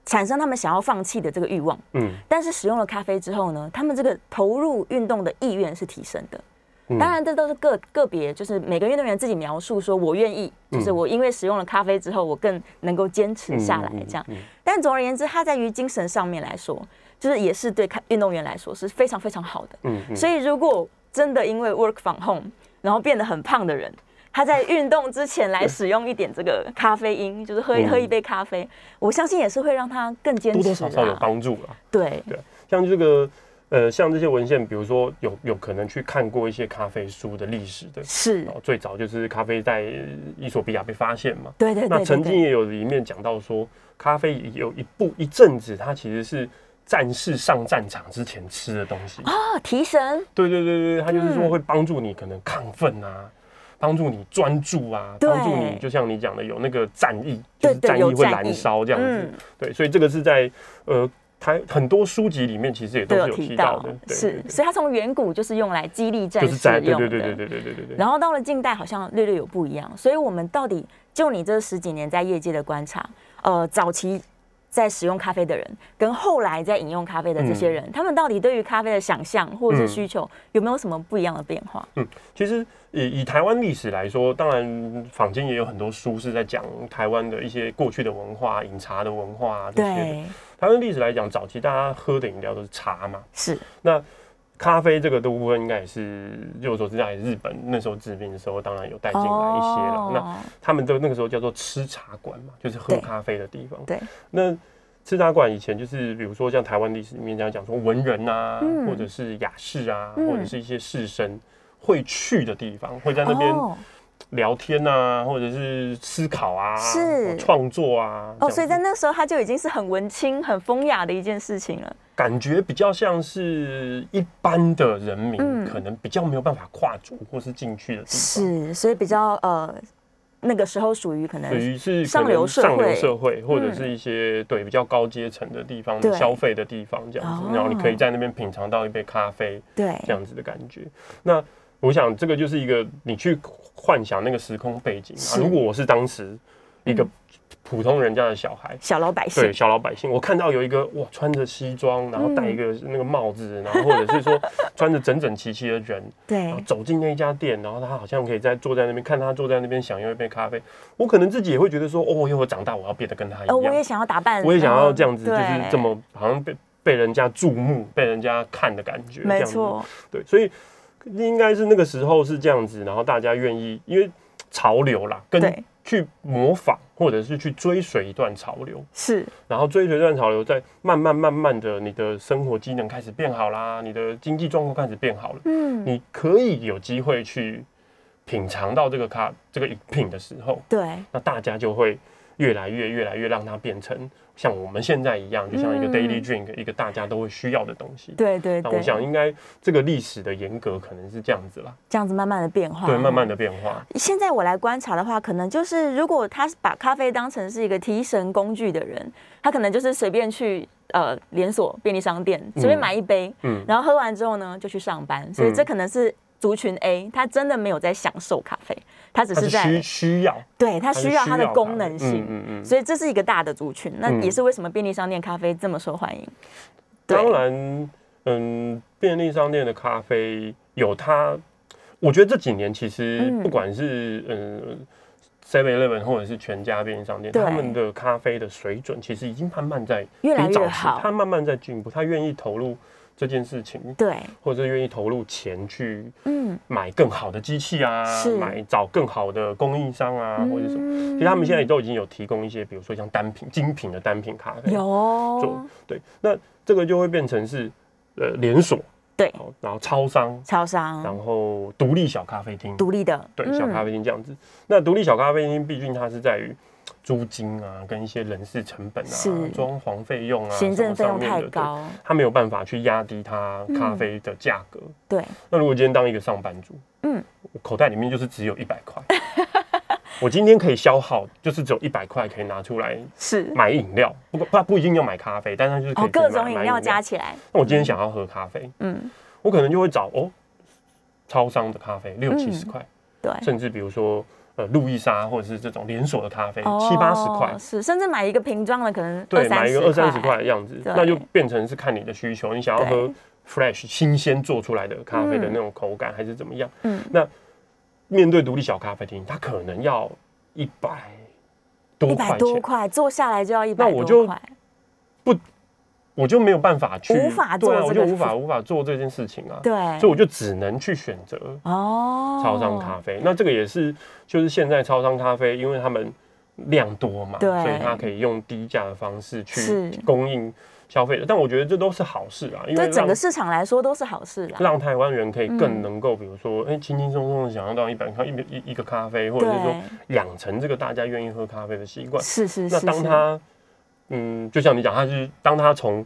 Speaker 2: 产生他们想要放弃的这个欲望，嗯，但是使用了咖啡之后呢，他们这个投入运动的意愿是提升的。当然，这都是个个别，就是每个运动员自己描述说，我愿意，就是我因为使用了咖啡之后，我更能够坚持下来这样。但总而言之，它在于精神上面来说，就是也是对运动员来说是非常非常好的。嗯，所以如果真的因为 work from home，然后变得很胖的人，他在运动之前来使用一点这个咖啡因，[LAUGHS] 就是喝喝一杯咖啡，我相信也是会让他更坚持，
Speaker 3: 多多少少有帮助了。
Speaker 2: 对
Speaker 3: 对，像这个。呃，像这些文献，比如说有有可能去看过一些咖啡书的历史的，
Speaker 2: 是
Speaker 3: 最早就是咖啡在伊索比亚被发现嘛。
Speaker 2: 对对
Speaker 3: 对。那曾经也有里面讲到说，咖啡有一部一阵子，它其实是战士上战场之前吃的东西
Speaker 2: 哦，提神。
Speaker 3: 对对对对，它就是说会帮助你可能亢奋啊，帮助你专注啊，帮助你就像你讲的有那个战意，就是战意会燃烧这样子。对，所以这个是在呃。它很多书籍里面其实也都是有提到的，
Speaker 2: 是，所以它从远古就是用来激励战士用的，
Speaker 3: 对对对对对对对对。
Speaker 2: 然后到了近代好像略略有不一样，所以我们到底就你这十几年在业界的观察，呃，早期在使用咖啡的人，跟后来在饮用咖啡的这些人，他们到底对于咖啡的想象或者是需求有没有什么不一样的变化？
Speaker 3: 嗯，其实以以台湾历史来说，当然坊间也有很多书是在讲台湾的一些过去的文化、饮茶的文化这些。台湾历史来讲，早期大家喝的饮料都是茶嘛，
Speaker 2: 是。
Speaker 3: 那咖啡这个的部分，应该也是，就我所知在，日本那时候治病的时候，当然有带进来一些了。那他们的那个时候叫做吃茶馆嘛，就是喝咖啡的地方。
Speaker 2: 对。
Speaker 3: 那吃茶馆以前就是，比如说像台湾历史里面这样讲说，文人啊，或者是雅士啊，或者是一些士绅会去的地方，会在那边。聊天啊，或者是思考啊，
Speaker 2: 是
Speaker 3: 创作啊。
Speaker 2: 哦，所以在那时候他就已经是很文青、很风雅的一件事情了。
Speaker 3: 感觉比较像是一般的人民，可能比较没有办法跨足或是进去的地方。
Speaker 2: 是，所以比较呃，那个时候属于可能
Speaker 3: 属于是
Speaker 2: 上流社会，
Speaker 3: 上流社会或者是一些对比较高阶层的地方消费的地方这样子。然后你可以在那边品尝到一杯咖啡，
Speaker 2: 对，
Speaker 3: 这样子的感觉。那我想这个就是一个你去幻想那个时空背景啊。如果我是当时一个普通人家的小孩，
Speaker 2: 小老百姓，
Speaker 3: 对小老百姓，我看到有一个哇，穿着西装，然后戴一个那个帽子，然后或者是说 [LAUGHS] 穿着整整齐齐的人，
Speaker 2: 对，
Speaker 3: 走进那一家店，然后他好像可以在坐在那边看他坐在那边享用一杯咖啡，我可能自己也会觉得说，哦，以后长大我要变得跟他一样，
Speaker 2: 我也想要打扮，
Speaker 3: 我也想要这样子，就是这么好像被被人家注目、被人家看的感觉，
Speaker 2: 没错，
Speaker 3: 对，所以。应该是那个时候是这样子，然后大家愿意因为潮流啦，跟去模仿或者是去追随一段潮流，
Speaker 2: 是，
Speaker 3: 然后追随一段潮流，在慢慢慢慢的，你的生活机能开始变好啦，你的经济状况开始变好了，嗯，你可以有机会去品尝到这个咖这个饮品的时候，
Speaker 2: 对，
Speaker 3: 那大家就会越来越越来越让它变成。像我们现在一样，就像一个 daily drink，一个大家都会需要的东西。
Speaker 2: 对对。
Speaker 3: 那我想，应该这个历史的严格可能是这样子啦。
Speaker 2: 这样子慢慢的变化。
Speaker 3: 对，慢慢的变化。
Speaker 2: 现在我来观察的话，可能就是如果他把咖啡当成是一个提神工具的人，他可能就是随便去呃连锁便利商店随便买一杯，嗯，然后喝完之后呢就去上班。所以这可能是族群 A，他真的没有在享受咖啡，他只是在
Speaker 3: 需需要，
Speaker 2: 对他需要它的功能
Speaker 3: 嗯
Speaker 2: 性，
Speaker 3: 嗯嗯。
Speaker 2: 所以这是一个大的族群。那
Speaker 3: 嗯。
Speaker 2: 也是为什么便利商店咖啡这么受欢迎。
Speaker 3: 当然，嗯，便利商店的咖啡有它，我觉得这几年其实
Speaker 2: 嗯。
Speaker 3: 不管是嗯 Seven Eleven 或者是全家便利商店，他们的咖啡的水准其实已经慢慢在
Speaker 2: 越来越好。
Speaker 3: 他慢慢在进步，他愿意投入这件事情，
Speaker 2: 对，
Speaker 3: 或者是愿意投入钱去
Speaker 2: 嗯，
Speaker 3: 买更好的机器啊
Speaker 2: 是，
Speaker 3: 买找更好的供应商啊，或者什么。其实他们现在也都已经有提供一些，比如说像单品、精品的单品咖啡，
Speaker 2: 有。
Speaker 3: 做。对，那这个就会变成是呃连锁，
Speaker 2: 对。
Speaker 3: 然后超商，
Speaker 2: 超商。
Speaker 3: 然后独立小咖啡厅，
Speaker 2: 独立的，
Speaker 3: 对，
Speaker 2: 嗯。
Speaker 3: 小咖啡厅这样子。那独立小咖啡厅，毕竟它是在于租金啊，跟一些人事成本啊
Speaker 2: 是、
Speaker 3: 装潢费用啊、
Speaker 2: 行政费用太高，
Speaker 3: 他没有办法去压低他咖啡的价格。
Speaker 2: 对，
Speaker 3: 那如果今天当一个上班族，
Speaker 2: 嗯，
Speaker 3: 我口袋里面就是只有一百块，[LAUGHS] 我今天可以消耗，就是只有一百块可以拿出来
Speaker 2: 是。
Speaker 3: 买饮料，不过不不一定要买咖啡，但它就是可以
Speaker 2: 哦，各种饮料加起来，
Speaker 3: 那我今天想要喝咖啡，
Speaker 2: 嗯，
Speaker 3: 我可能就会找哦，超商的咖啡六七十块，
Speaker 2: 对，
Speaker 3: 甚至比如说呃路易莎或者是这种连锁的咖啡
Speaker 2: 哦
Speaker 3: 七八十块，
Speaker 2: 是，甚至买一个瓶装的可能
Speaker 3: 对，买一个二三十
Speaker 2: 块
Speaker 3: 块的样子，那就变成是看你的需求，你想要喝 fresh 新鲜做出来的咖啡的
Speaker 2: 嗯
Speaker 3: 那种口感，还是怎么样？
Speaker 2: 嗯
Speaker 3: 那面对独立小咖啡厅，它可能要一百多
Speaker 2: 一百
Speaker 3: 块，
Speaker 2: 多块，坐下来就要一百
Speaker 3: 那我就
Speaker 2: 多块，
Speaker 3: 我就没有办法去，
Speaker 2: 无法做
Speaker 3: 对啊，我就无法无法做这件事情啊，
Speaker 2: 对，
Speaker 3: 所以我就只能去选择
Speaker 2: 哦，
Speaker 3: 超商咖啡。那这个也是，就是现在超商咖啡，因为他们量多嘛，
Speaker 2: 对
Speaker 3: 所以它可以用低价的方式去供应消费者。但我觉得这都是好事啊，因为
Speaker 2: 对整
Speaker 3: 让
Speaker 2: 个市场来说都是好事啦。
Speaker 3: 让台湾人可以
Speaker 2: 嗯
Speaker 3: 更能够，比如说，哎、轻轻松松的享用到一百块一一一个咖啡，或者是说
Speaker 2: 对，
Speaker 3: 养成这个大家愿意喝咖啡的习惯。那
Speaker 2: 是是是，是
Speaker 3: 当他，嗯，就像你讲，他是当他从，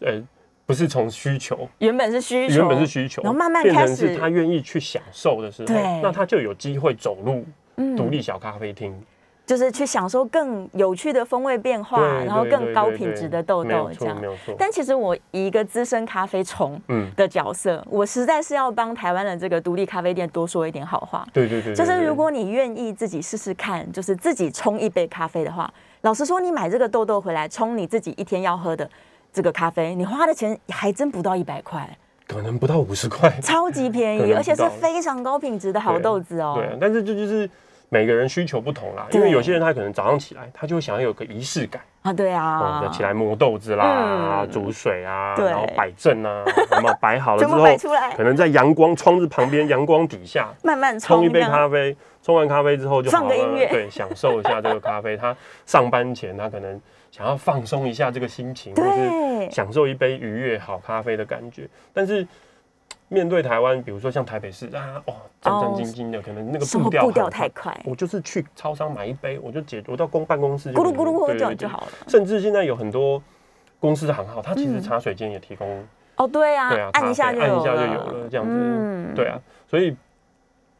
Speaker 3: 呃，不是从需求，
Speaker 2: 原本是需求，
Speaker 3: 原本是需求，
Speaker 2: 然后慢慢
Speaker 3: 变
Speaker 2: 开始
Speaker 3: 成是他愿意去享受的时候
Speaker 2: 对，
Speaker 3: 那他就有机会走入
Speaker 2: 嗯
Speaker 3: 独立小咖啡厅，
Speaker 2: 就是去享受更有趣的风味变化，然后更高品质的豆豆这样
Speaker 3: 没。有错。
Speaker 2: 但其实我以一个资深咖啡虫
Speaker 3: 嗯，
Speaker 2: 的角色，我实在是要帮台湾的这个独立咖啡店多说一点好话。
Speaker 3: 对对对，对
Speaker 2: 就是如果你愿意自己试试看，就是自己冲一杯咖啡的话，老实说，你买这个豆豆回来冲你自己一天要喝的这个咖啡，你花的钱还真不到一百块，
Speaker 3: 可能不到五十块，
Speaker 2: 超级便宜，[LAUGHS] 而且是非常高品质的好豆子哦。
Speaker 3: 对啊，但是这就是每个人需求不同啦，因为有些人他可能早上起来，他就想要有个仪式感，
Speaker 2: 啊，对
Speaker 3: 哦
Speaker 2: 啊，，
Speaker 3: 要起来磨豆子啦，
Speaker 2: 嗯。
Speaker 3: 煮水啊，然后摆正啊，[LAUGHS] 那么摆好了之后，可，能在阳光窗子旁边阳光底下
Speaker 2: 慢慢
Speaker 3: 冲一杯咖啡，冲完咖啡之后就好了，
Speaker 2: 放个音乐。
Speaker 3: 对，享受一下这个咖啡。他上班前他可能想要放松一下这个心情，或是，享受一杯愉悦好咖啡的感觉，但是。面对台湾，比如说像台北市啊，哦，战战兢兢的，可能那个步调
Speaker 2: 步调太快，
Speaker 3: 我就是去超商买一杯，我就解，我到公办公室就
Speaker 2: 咕噜咕噜喝
Speaker 3: 对对对。
Speaker 2: 就就好了。
Speaker 3: 甚至现在有很多公司行号，它其实
Speaker 2: 嗯
Speaker 3: 茶水间也提供，
Speaker 2: 哦，对啊
Speaker 3: 对啊，，
Speaker 2: 按一下就按
Speaker 3: 一下就有了，这样子，
Speaker 2: 嗯。
Speaker 3: 对，啊，所以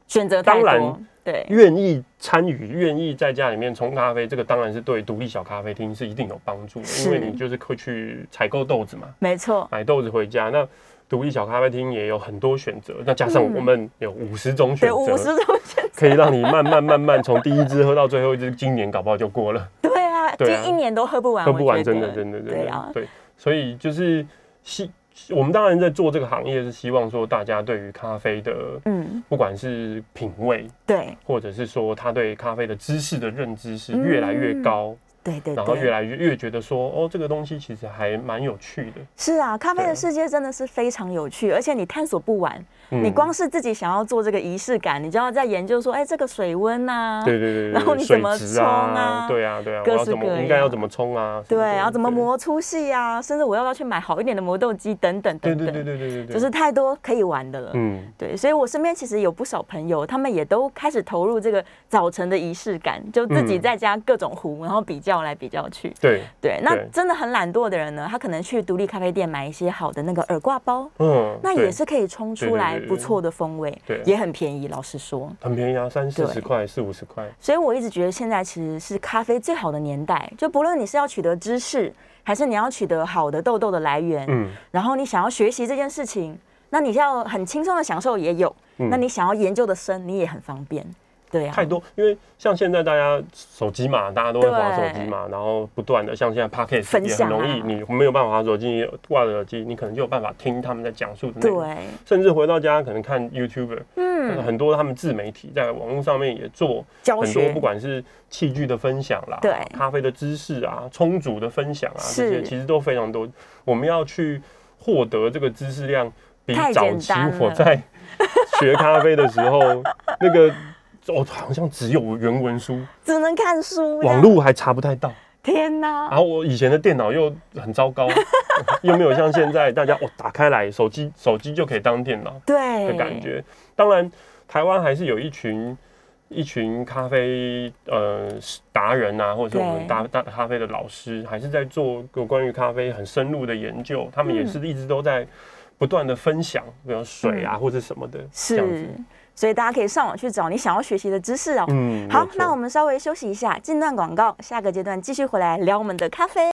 Speaker 2: 选择太
Speaker 3: 当然
Speaker 2: 多，对，
Speaker 3: 愿意参与、愿意在家里面冲咖啡，这个当然是对独立小咖啡厅是一定有帮助的，因为你就是会去采购豆子嘛，
Speaker 2: 没错，
Speaker 3: 买豆子回家。那独立小咖啡厅也有很多选择，那加上
Speaker 2: 嗯。
Speaker 3: 我们有五十种选
Speaker 2: 择，五十
Speaker 3: 择，
Speaker 2: 种选择，
Speaker 3: 可以让你慢慢慢慢从第一支喝到最后一支，今年搞不好就过了。[LAUGHS]
Speaker 2: 对啊，
Speaker 3: 对啊。
Speaker 2: 一年都喝不完，
Speaker 3: 喝不完，真的，真的，真的，
Speaker 2: 对啊，
Speaker 3: 对，所以就是希，我们当然在做这个行业，是希望说大家对于咖啡的，
Speaker 2: 嗯，
Speaker 3: 不管是品味，
Speaker 2: 对，
Speaker 3: 或者是说他对咖啡的知识的认知是越来越高，
Speaker 2: 对对
Speaker 3: 然后越，来越越觉得说，哦，这个东西其实还蛮有趣的。
Speaker 2: 是啊，咖啡的世界真的是非常有趣，而且你探索不完。
Speaker 3: 嗯
Speaker 2: 你光是自己想要做这个仪式感，你就要在研究说，哎，这个水温呐，
Speaker 3: 对对对对，
Speaker 2: 然后你怎么冲啊
Speaker 3: 对啊对啊，
Speaker 2: 各式各
Speaker 3: 要怎么应该要怎么冲啊？
Speaker 2: 对，然后怎么磨粗细啊，甚至我要不要去买好一点的磨豆机等等
Speaker 3: 对对
Speaker 2: 等等，
Speaker 3: 对对对对对，
Speaker 2: 就是太多可以玩的了。
Speaker 3: 嗯，
Speaker 2: 对，所以我身边其实有不少朋友，他们也都开始投入这个早晨的仪式感，就自己
Speaker 3: 嗯
Speaker 2: 在家各种壶，然后比较来比较去。
Speaker 3: 对，
Speaker 2: 对，那真的很懒惰的人呢，他可能去独立咖啡店买一些好的那个耳挂包，
Speaker 3: 嗯，
Speaker 2: 那也是可以冲出来不错的风味，
Speaker 3: 对
Speaker 2: 也很便宜。老实说，
Speaker 3: 很便宜啊，三四十块、四五十块。
Speaker 2: 所以我一直觉得现在其实是咖啡最好的年代，就不论你是要取得知识，还是你要取得好的豆豆的来源，
Speaker 3: 嗯，
Speaker 2: 然后你想要学习这件事情，那你要很轻松的享受也有，那你想要研究的深，你也很方便。对啊，
Speaker 3: 太多，因为像现在大家手机嘛，大家都会滑手机嘛，然后不断的像现在 podcast 也很容易，你没有办法滑手机，挂着耳机，你可能就有办法听他们在讲述的内容。对，甚至回到家可能看 YouTuber，嗯，很多他们自媒体在网络上面也做很多，不管是器具的分享啦，
Speaker 2: 对，
Speaker 3: 咖啡的知识啊，充足的分享啊，这些其实都非常多。我们要去获得这个知识量，比早期我在学咖啡的时候 [LAUGHS] 那个。哦，好像只有原文书，
Speaker 2: 只能看书，
Speaker 3: 网络还查不太到。
Speaker 2: 天哪！
Speaker 3: 然后我以前的电脑又很糟糕，[LAUGHS] 又没有像现在大家哦打开来手机手机就可以当电脑，
Speaker 2: 对
Speaker 3: 的感觉。当然，台湾还是有一群一群咖啡呃达人啊，或者我们大大咖啡的老师，还是在做有关于咖啡很深入的研究。他们也是一直都在不断的分享，比如水啊或者什么的，这样子。
Speaker 2: 所以大家可以上网去找你想要学习的知识哦。嗯，好，那我们稍微休息一下，进段广告，下个阶段继续回来聊我们的咖啡。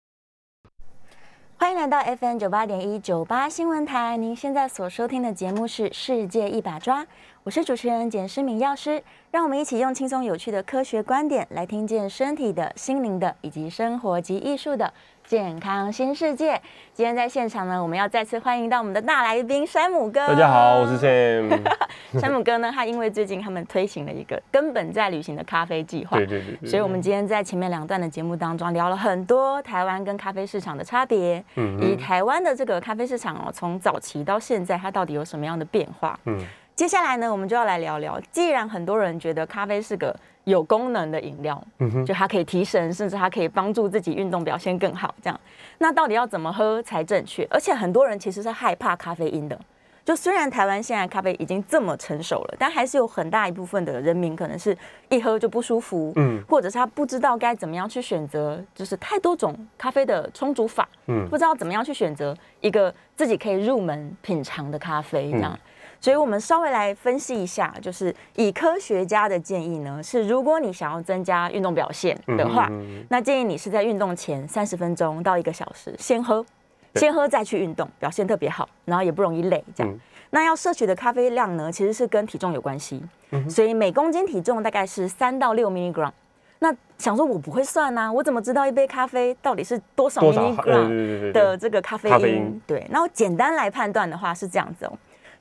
Speaker 2: 欢迎来到 FM 九八点一九八新闻台，您现在所收听的节目是《世界一把抓》，我是主持人简诗敏药师，让我们一起用轻松有趣的科学观点来听见身体的、心灵的以及生活及艺术的。健康新世界，今天在现场呢，我们要再次欢迎到我们的大来宾山姆哥。
Speaker 3: 大家好，我是 Sam。[LAUGHS]
Speaker 2: 山姆哥呢，他因为最近他们推行了一个根本在旅行的咖啡计划，
Speaker 3: 对对对，
Speaker 2: 所以我们今天在前面两段的节目当中聊了很多台湾跟咖啡市场的差别，嗯，以台湾的这个咖啡市场哦，从早期到现在，它到底有什么样的变化？嗯，接下来呢，我们就要来聊聊，既然很多人觉得咖啡是个有功能的饮料，嗯哼就它可以提神，甚至它可以帮助自己运动表现更好。这样，那到底要怎么喝才正确？而且很多人其实是害怕咖啡因的。就虽然台湾现在咖啡已经这么成熟了，但还是有很大一部分的人民可能是一喝就不舒服，嗯，或者是他不知道该怎么样去选择，就是太多种咖啡的冲煮法，嗯，不知道怎么样去选择一个自己可以入门品尝的咖啡这样。所以，我们稍微来分析一下，就是以科学家的建议呢，是如果你想要增加运动表现的话，那建议你是在运动前三十分钟到一个小时先喝，先喝再去运动，表现特别好，然后也不容易累。这样，那要摄取的咖啡量呢，其实是跟体重有关系，所以每公斤体重大概是三到六 milligram。那想说，我不会算呐，我怎么知道一杯咖啡到底是多少 milligram 的这个咖啡因？对，那我简单来判断的话是这样子哦。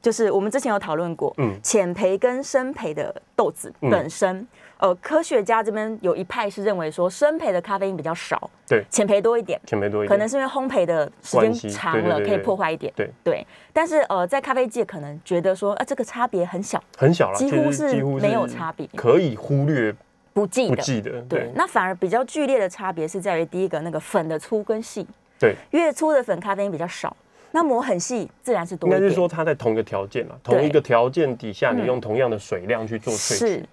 Speaker 2: 就是我们之前有讨论过，嗯，浅培跟深培的豆子本身，呃，科学家这边有一派是认为说深培的咖啡因比较少，
Speaker 3: 对，
Speaker 2: 浅培多一点，
Speaker 3: 浅培多一点，
Speaker 2: 可能是因为烘焙的时间长了可以破坏一点，
Speaker 3: 对
Speaker 2: 对。但是呃，在咖啡界可能觉得说，啊，这个差别很小，
Speaker 3: 很小了，
Speaker 2: 几乎是没有差别，
Speaker 3: 可以忽略
Speaker 2: 不计
Speaker 3: 不计的，
Speaker 2: 对。那反而比较剧烈的差别是在于第一个那个粉的粗跟细，
Speaker 3: 对，
Speaker 2: 越粗的粉咖啡因比较少。那磨很细，自然是多。
Speaker 3: 应该是说它在同一个条件啊，同一个条件底下，你用同样的水量去做萃取，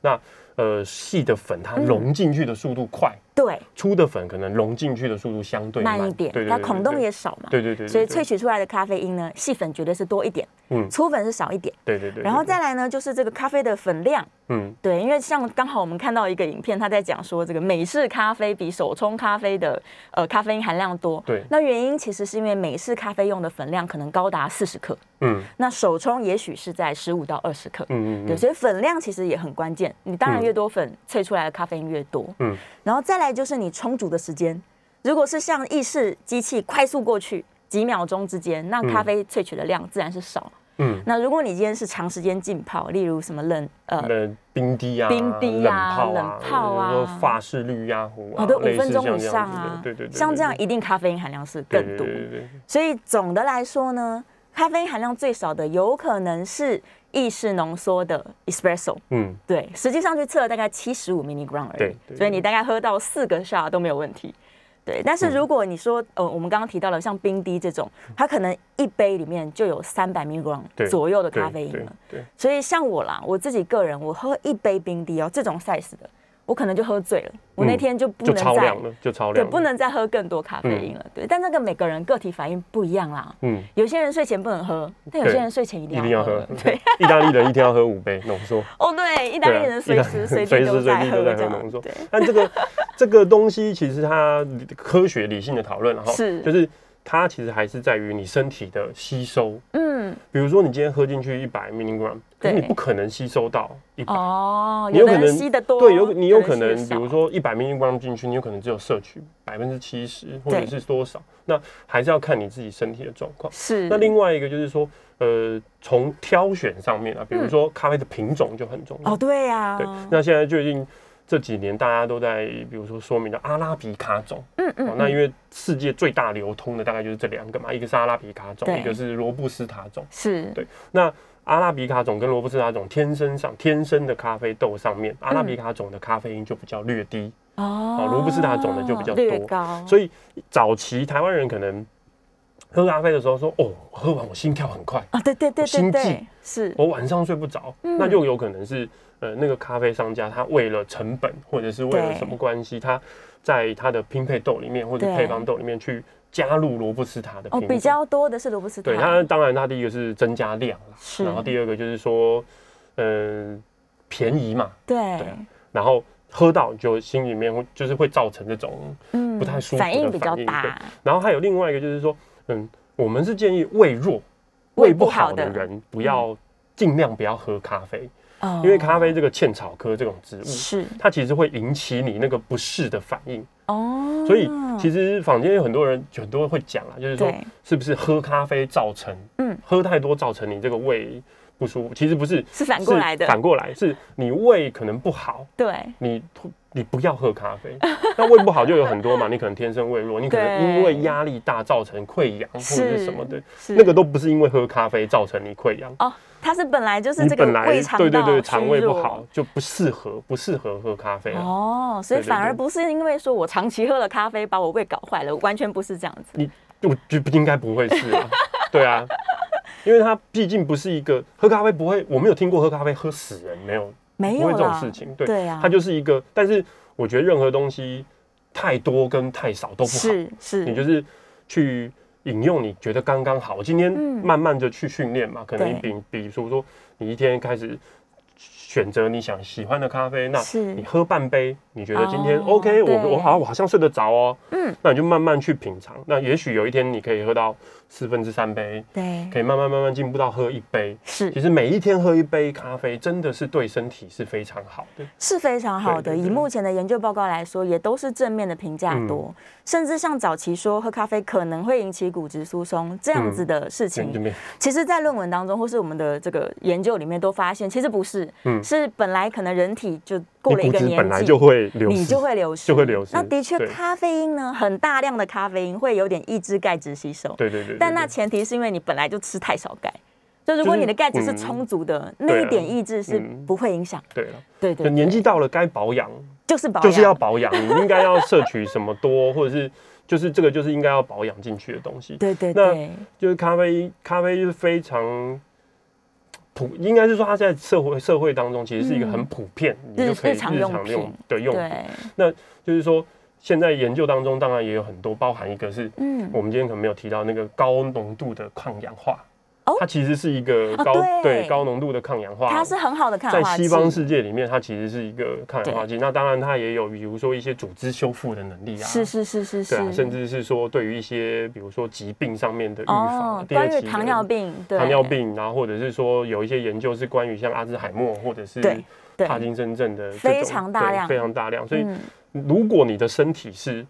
Speaker 3: 那呃细的粉它融进去的速度快。
Speaker 2: 对，
Speaker 3: 粗的粉可能融进去的速度相对
Speaker 2: 慢。一点，它孔洞也少嘛。
Speaker 3: 对对对，
Speaker 2: 所以萃取出来的咖啡因呢，细粉绝对是多一点，嗯，粗粉是少一点。
Speaker 3: 对对对。
Speaker 2: 然后再来呢，就是这个咖啡的粉量，嗯，对，因为像刚好我们看到一个影片，他在讲说这个美式咖啡比手冲咖啡的呃咖啡因含量多。
Speaker 3: 对。
Speaker 2: 那原因其实是因为美式咖啡用的粉量可能高达四十克，嗯，那手冲也许是在十五到二十克，嗯嗯，对，所以粉量其实也很关键。你当然越多粉萃出来的咖啡因越多，嗯，然后再来就是你充足。的时间，如果是像意式机器快速过去几秒钟之间，那咖啡萃取的量自然是少。嗯，那如果你今天是长时间浸泡，例如什么冷
Speaker 3: 呃冰滴啊、
Speaker 2: 冰滴啊、冷泡啊、
Speaker 3: 法式绿鸭壶啊，
Speaker 2: 都五分钟以上啊，
Speaker 3: 对对对，
Speaker 2: 像这样一定咖啡因含量是更多。所以总的来说呢，咖啡因含量最少的有可能是意式浓缩的 espresso。嗯，对，实际上去测大概七十五 milligram 而已，所以你大概喝到四个 shot 都没有问题。对，但是如果你说，呃，我们刚刚提到了像冰滴这种，它可能一杯里面就有三百 milligram 左右的咖啡因了。对，所以像我啦，我自己个人，我喝一杯冰滴哦，这种 size 的。我可能就喝醉了，我那天就不能再
Speaker 3: 就超量，
Speaker 2: 对，不能再喝更多咖啡因了。对，但那个每个人个体反应不一样啦。嗯，有些人睡前不能喝，但有些人睡前一定要喝。对，[LAUGHS]
Speaker 3: 意大利人一天要喝五杯浓缩。
Speaker 2: 哦，对，意大利人随时随地都在喝
Speaker 3: 浓缩。对但这个这个东西其实它科学理性的讨论，然后
Speaker 2: 是
Speaker 3: 就是。它其实还是在于你身体的吸收。嗯，比如说你今天喝进去一百 milligram，可是你不可能吸收到一百。
Speaker 2: 哦，你有可能吸得多，
Speaker 3: 对，有你有可能，比如说一百 milligram 进去，你有可能只有摄取百分之七十，或者是多少？那还是要看你自己身体的状况。
Speaker 2: 是。
Speaker 3: 那另外一个就是说，呃，从挑选上面啊，比如说咖啡的品种就很重要。
Speaker 2: 哦，对呀。
Speaker 3: 对。那现在最近。这几年大家都在，比如说说明的阿拉比卡种，嗯嗯，那因为世界最大流通的大概就是这两个嘛，一个是阿拉比卡种，一个是罗布斯塔种，
Speaker 2: 是。
Speaker 3: 对。那阿拉比卡种跟罗布斯塔种天生上天生的咖啡豆上面，阿拉比卡种的咖啡因就比较略低。哦，罗布斯塔种的就比较多，所以早期台湾人可能喝咖啡的时候说，哦，喝完我心跳很快
Speaker 2: 啊，对对对，
Speaker 3: 心
Speaker 2: 悸是，
Speaker 3: 我晚上睡不着，那就有可能是。呃，那个咖啡商家他为了成本，或者是为了什么关系，他在他的拼配豆里面或者配方豆里面去加入罗布斯塔的。哦，
Speaker 2: 比较多的是罗布斯塔。
Speaker 3: 对，他当然他第一个是增加量是，然后第二个就是说，嗯，便宜嘛。
Speaker 2: 对。
Speaker 3: 然后喝到就心里面会就是会造成这种不太舒服的
Speaker 2: 反应比较大。
Speaker 3: 然后还有另外一个就是说，嗯，我们是建议胃弱、胃不好的人不要尽量不要喝咖啡。因为咖啡这个茜草科这种植物，
Speaker 2: 是
Speaker 3: 它其实会引起你那个不适的反应哦。所以其实坊间有很多人很多人会讲啊，就是说是不是喝咖啡造成，嗯，喝太多造成你这个胃不舒服？其实不是，
Speaker 2: 是反过来的。
Speaker 3: 反过来是你胃可能不好，
Speaker 2: 对，
Speaker 3: 你你不要喝咖啡。[LAUGHS] 那胃不好就有很多嘛，你可能天生胃弱，你可能因为压力大造成溃疡或者是什么的，那个都不是因为喝咖啡造成你溃疡。哦。
Speaker 2: 它是本来就是这个胃肠
Speaker 3: 对对对肠胃不好就不适合不适合喝咖啡
Speaker 2: 哦，所以反而不是因为说我长期喝了咖啡把我胃搞坏了，完全不是这样子。
Speaker 3: 你我就不应该不会是啊，[LAUGHS] 对啊，因为它毕竟不是一个喝咖啡不会，我没有听过喝咖啡喝死人，没有
Speaker 2: 没有
Speaker 3: 这种事情，
Speaker 2: 对啊，
Speaker 3: 它就是一个。但是我觉得任何东西太多跟太少都不好，
Speaker 2: 是是，
Speaker 3: 你就是去。引用你觉得刚刚好，我今天慢慢的去训练嘛，可能比比如说你一天开始选择你想喜欢的咖啡，那你喝半杯，你觉得今天 OK，我我好我好像睡得着哦，嗯，那你就慢慢去品尝，那也许有一天你可以喝到。四分之三杯，
Speaker 2: 对，
Speaker 3: 可以慢慢慢慢进步到喝一杯。
Speaker 2: 是，
Speaker 3: 其实每一天喝一杯咖啡，真的是对身体是非常好的，
Speaker 2: 是非常好的。以目前的研究报告来说，也都是正面的评价多。甚至像早期说喝咖啡可能会引起骨质疏松这样子的事情，其实，在论文当中或是我们的这个研究里面都发现，其实不是，嗯，是本来可能人体就。过了一个年纪，
Speaker 3: 本来就会流
Speaker 2: 失，你就会流失，
Speaker 3: 就会流失。
Speaker 2: 那的确，咖啡因呢，很大量的咖啡因会有点抑制钙质吸收。
Speaker 3: 对对对。
Speaker 2: 但那前提是因为你本来就吃太少钙，就如果你的钙质是充足的，那一点抑制是不会影响。
Speaker 3: 对了，
Speaker 2: 对对。
Speaker 3: 年纪到了该保养，
Speaker 2: 就是保
Speaker 3: 就是要保养，你应该要摄取什么多，或者是就是这个就是应该要保养进去的东西。
Speaker 2: 对对对。
Speaker 3: 就是咖啡，咖啡就是非常。普应该是说，它在社会社会当中其实是一个很普遍，
Speaker 2: 你就可以日常用
Speaker 3: 的用。对，那就是说，现在研究当中当然也有很多，包含一个是，嗯，我们今天可能没有提到那个高浓度的抗氧化。它其实是一个高对。高浓度的抗氧化，
Speaker 2: 它是很好的抗氧
Speaker 3: 化在西方世界里面，它其实是一个抗氧化剂。那当然，它也有比如说一些组织修复的能力啊，
Speaker 2: 是是是是是，
Speaker 3: 甚至是说对于一些比如说疾病上面的预防，
Speaker 2: 关于糖尿病，
Speaker 3: 糖尿病，然后或者是说有一些研究是关于像阿兹海默或者是帕金森症的
Speaker 2: 非常大量，
Speaker 3: 非常大量。所以如果你的身体是。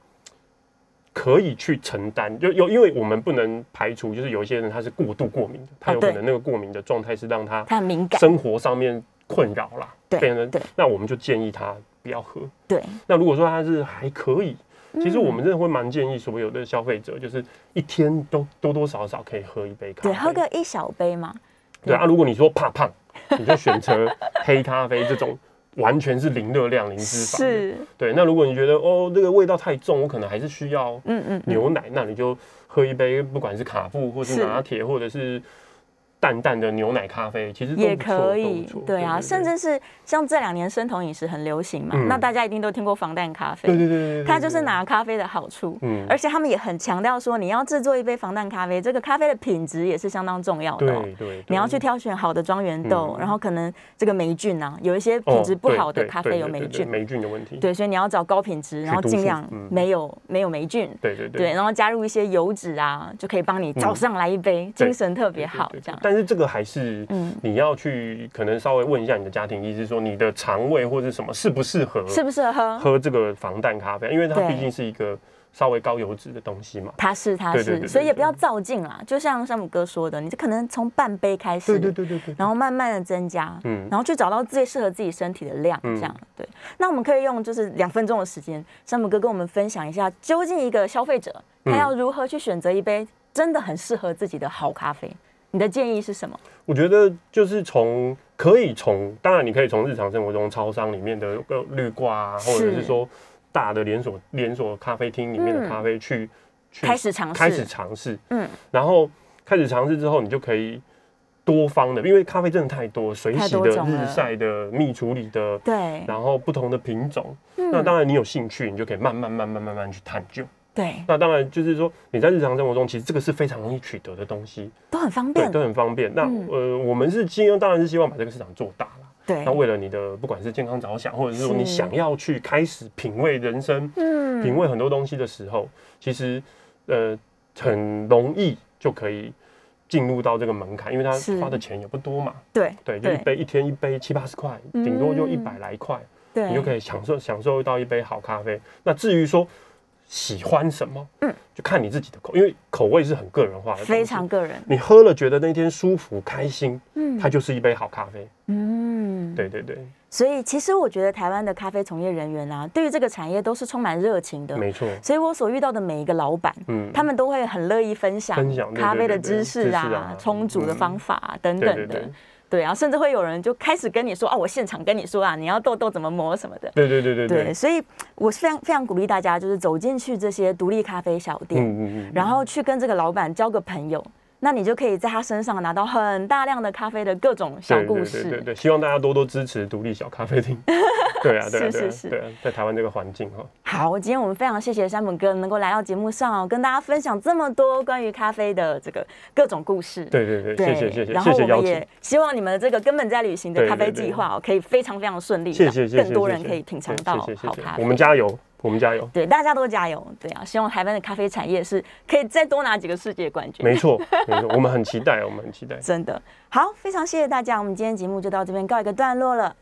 Speaker 3: 可以去承担，就有因为我们不能排除，就是有一些人他是过度过敏的，他有可能那个过敏的状态是让他
Speaker 2: 他敏感，
Speaker 3: 生活上面困扰啦，
Speaker 2: 对，
Speaker 3: 对，那我们就建议他不要喝。
Speaker 2: 对，
Speaker 3: 那如果说他是还可以，其实我们真的会蛮建议所有的消费者，就是一天都多多少少可以喝一杯咖啡，
Speaker 2: 对，喝个一小杯嘛。
Speaker 3: 对啊，如果你说怕胖，你就选择黑咖啡这种。完全是零热量、零脂肪。
Speaker 2: 是，
Speaker 3: 对。那如果你觉得哦，这个味道太重，我可能还是需要嗯嗯牛奶，那你就喝一杯，不管是卡布或是拿铁，或者是淡淡的牛奶咖啡，其实
Speaker 2: 也可以，对啊，甚至是像这两年生酮饮食很流行嘛，那大家一定都听过防弹咖啡，
Speaker 3: 对对对，
Speaker 2: 它就是拿咖啡的好处，嗯，而且他们也很强调说，你要制作一杯防弹咖啡，这个咖啡的品质也是相当重要的，
Speaker 3: 对对，
Speaker 2: 你要去挑选好的庄园豆，然后可能这个霉菌啊，有一些品质不好的咖啡有霉菌，
Speaker 3: 霉菌的问题，
Speaker 2: 对，所以你要找高品质，然后尽量没有没有霉菌，
Speaker 3: 对对对，
Speaker 2: 然后加入一些油脂啊，就可以帮你早上来一杯，精神特别好，这样，
Speaker 3: 但是这个还是。嗯，你要去可能稍微问一下你的家庭医师，说你的肠胃或者什么适不适合，
Speaker 2: 适不适合喝
Speaker 3: 喝这个防弹咖啡，因为它毕竟是一个稍微高油脂的东西嘛。
Speaker 2: 它是，它是，所以也不要照镜啦。就像山姆哥说的，你就可能从半杯开始，
Speaker 3: 对对对对对，
Speaker 2: 然后慢慢的增加，嗯，然后去找到最适合自己身体的量，这样对。那我们可以用就是两分钟的时间，山姆哥跟我们分享一下，究竟一个消费者他要如何去选择一杯真的很适合自己的好咖啡。你的建议是什么？
Speaker 3: 我觉得就是从可以从，当然你可以从日常生活中超商里面的个绿挂啊，或者是说大的连锁连锁咖啡厅里面的咖啡去去
Speaker 2: 开始尝试，
Speaker 3: 开始尝试，嗯，然后开始尝试之后，你就可以多方的，因为咖啡真的太多，水洗的、日晒的、蜜处理的，
Speaker 2: 对，
Speaker 3: 然后不同的品种，那当然你有兴趣，你就可以慢慢慢慢慢慢去探究。
Speaker 2: 对，
Speaker 3: 那当然就是说你在日常生活中，其实这个是非常容易取得的东西，
Speaker 2: 都很方便，
Speaker 3: 都很方便。那呃，我们是希望，当然是希望把这个市场做大了。
Speaker 2: 对，
Speaker 3: 那为了你的不管是健康着想，或者是说你想要去开始品味人生，嗯，品味很多东西的时候，其实呃很容易就可以进入到这个门槛，因为他花的钱也不多嘛。
Speaker 2: 对
Speaker 3: 对，就一杯一天一杯七八十块，顶多就一百来块，
Speaker 2: 对，
Speaker 3: 你就可以享受享受到一杯好咖啡。那至于说。喜欢什么？嗯，就看你自己的口，因为口味是很个人化的，
Speaker 2: 非常个人。
Speaker 3: 你喝了觉得那天舒服开心，嗯，它就是一杯好咖啡。嗯，对对对。
Speaker 2: 所以其实我觉得台湾的咖啡从业人员啊，对于这个产业都是充满热情的。
Speaker 3: 没错。
Speaker 2: 所以我所遇到的每一个老板，嗯，他们都会很乐意分享
Speaker 3: 分享
Speaker 2: 咖啡的知识啊、冲煮的方法等等的。对啊，甚至会有人就开始跟你说啊，我现场跟你说啊，你要痘痘怎么磨什么的。
Speaker 3: 对对对对
Speaker 2: 对。所以我是非常非常鼓励大家，就是走进去这些独立咖啡小店，嗯嗯嗯，然后去跟这个老板交个朋友。那你就可以在他身上拿到很大量的咖啡的各种小故事。
Speaker 3: 对对对，希望大家多多支持独立小咖啡厅。[LAUGHS] [LAUGHS] 对啊，对啊，是是是，对啊，在台湾这个环境哈。
Speaker 2: 好，今天我们非常谢谢山本哥能够来到节目上哦，跟大家分享这么多关于咖啡的这个各种故事。
Speaker 3: 对对对，谢谢谢谢。
Speaker 2: 然后我们也希望你们这个根本在旅行的咖啡计划哦，可以非常非常顺利，
Speaker 3: 谢谢谢谢，
Speaker 2: 更多人可以品尝到好咖啡。
Speaker 3: 我们加油。我们加油！
Speaker 2: 对，大家都加油！对啊，希望台湾的咖啡产业是可以再多拿几个世界冠军。
Speaker 3: 没错，[LAUGHS] 没错，我们很期待，我们很期待。
Speaker 2: 真的好，非常谢谢大家，我们今天节目就到这边告一个段落了。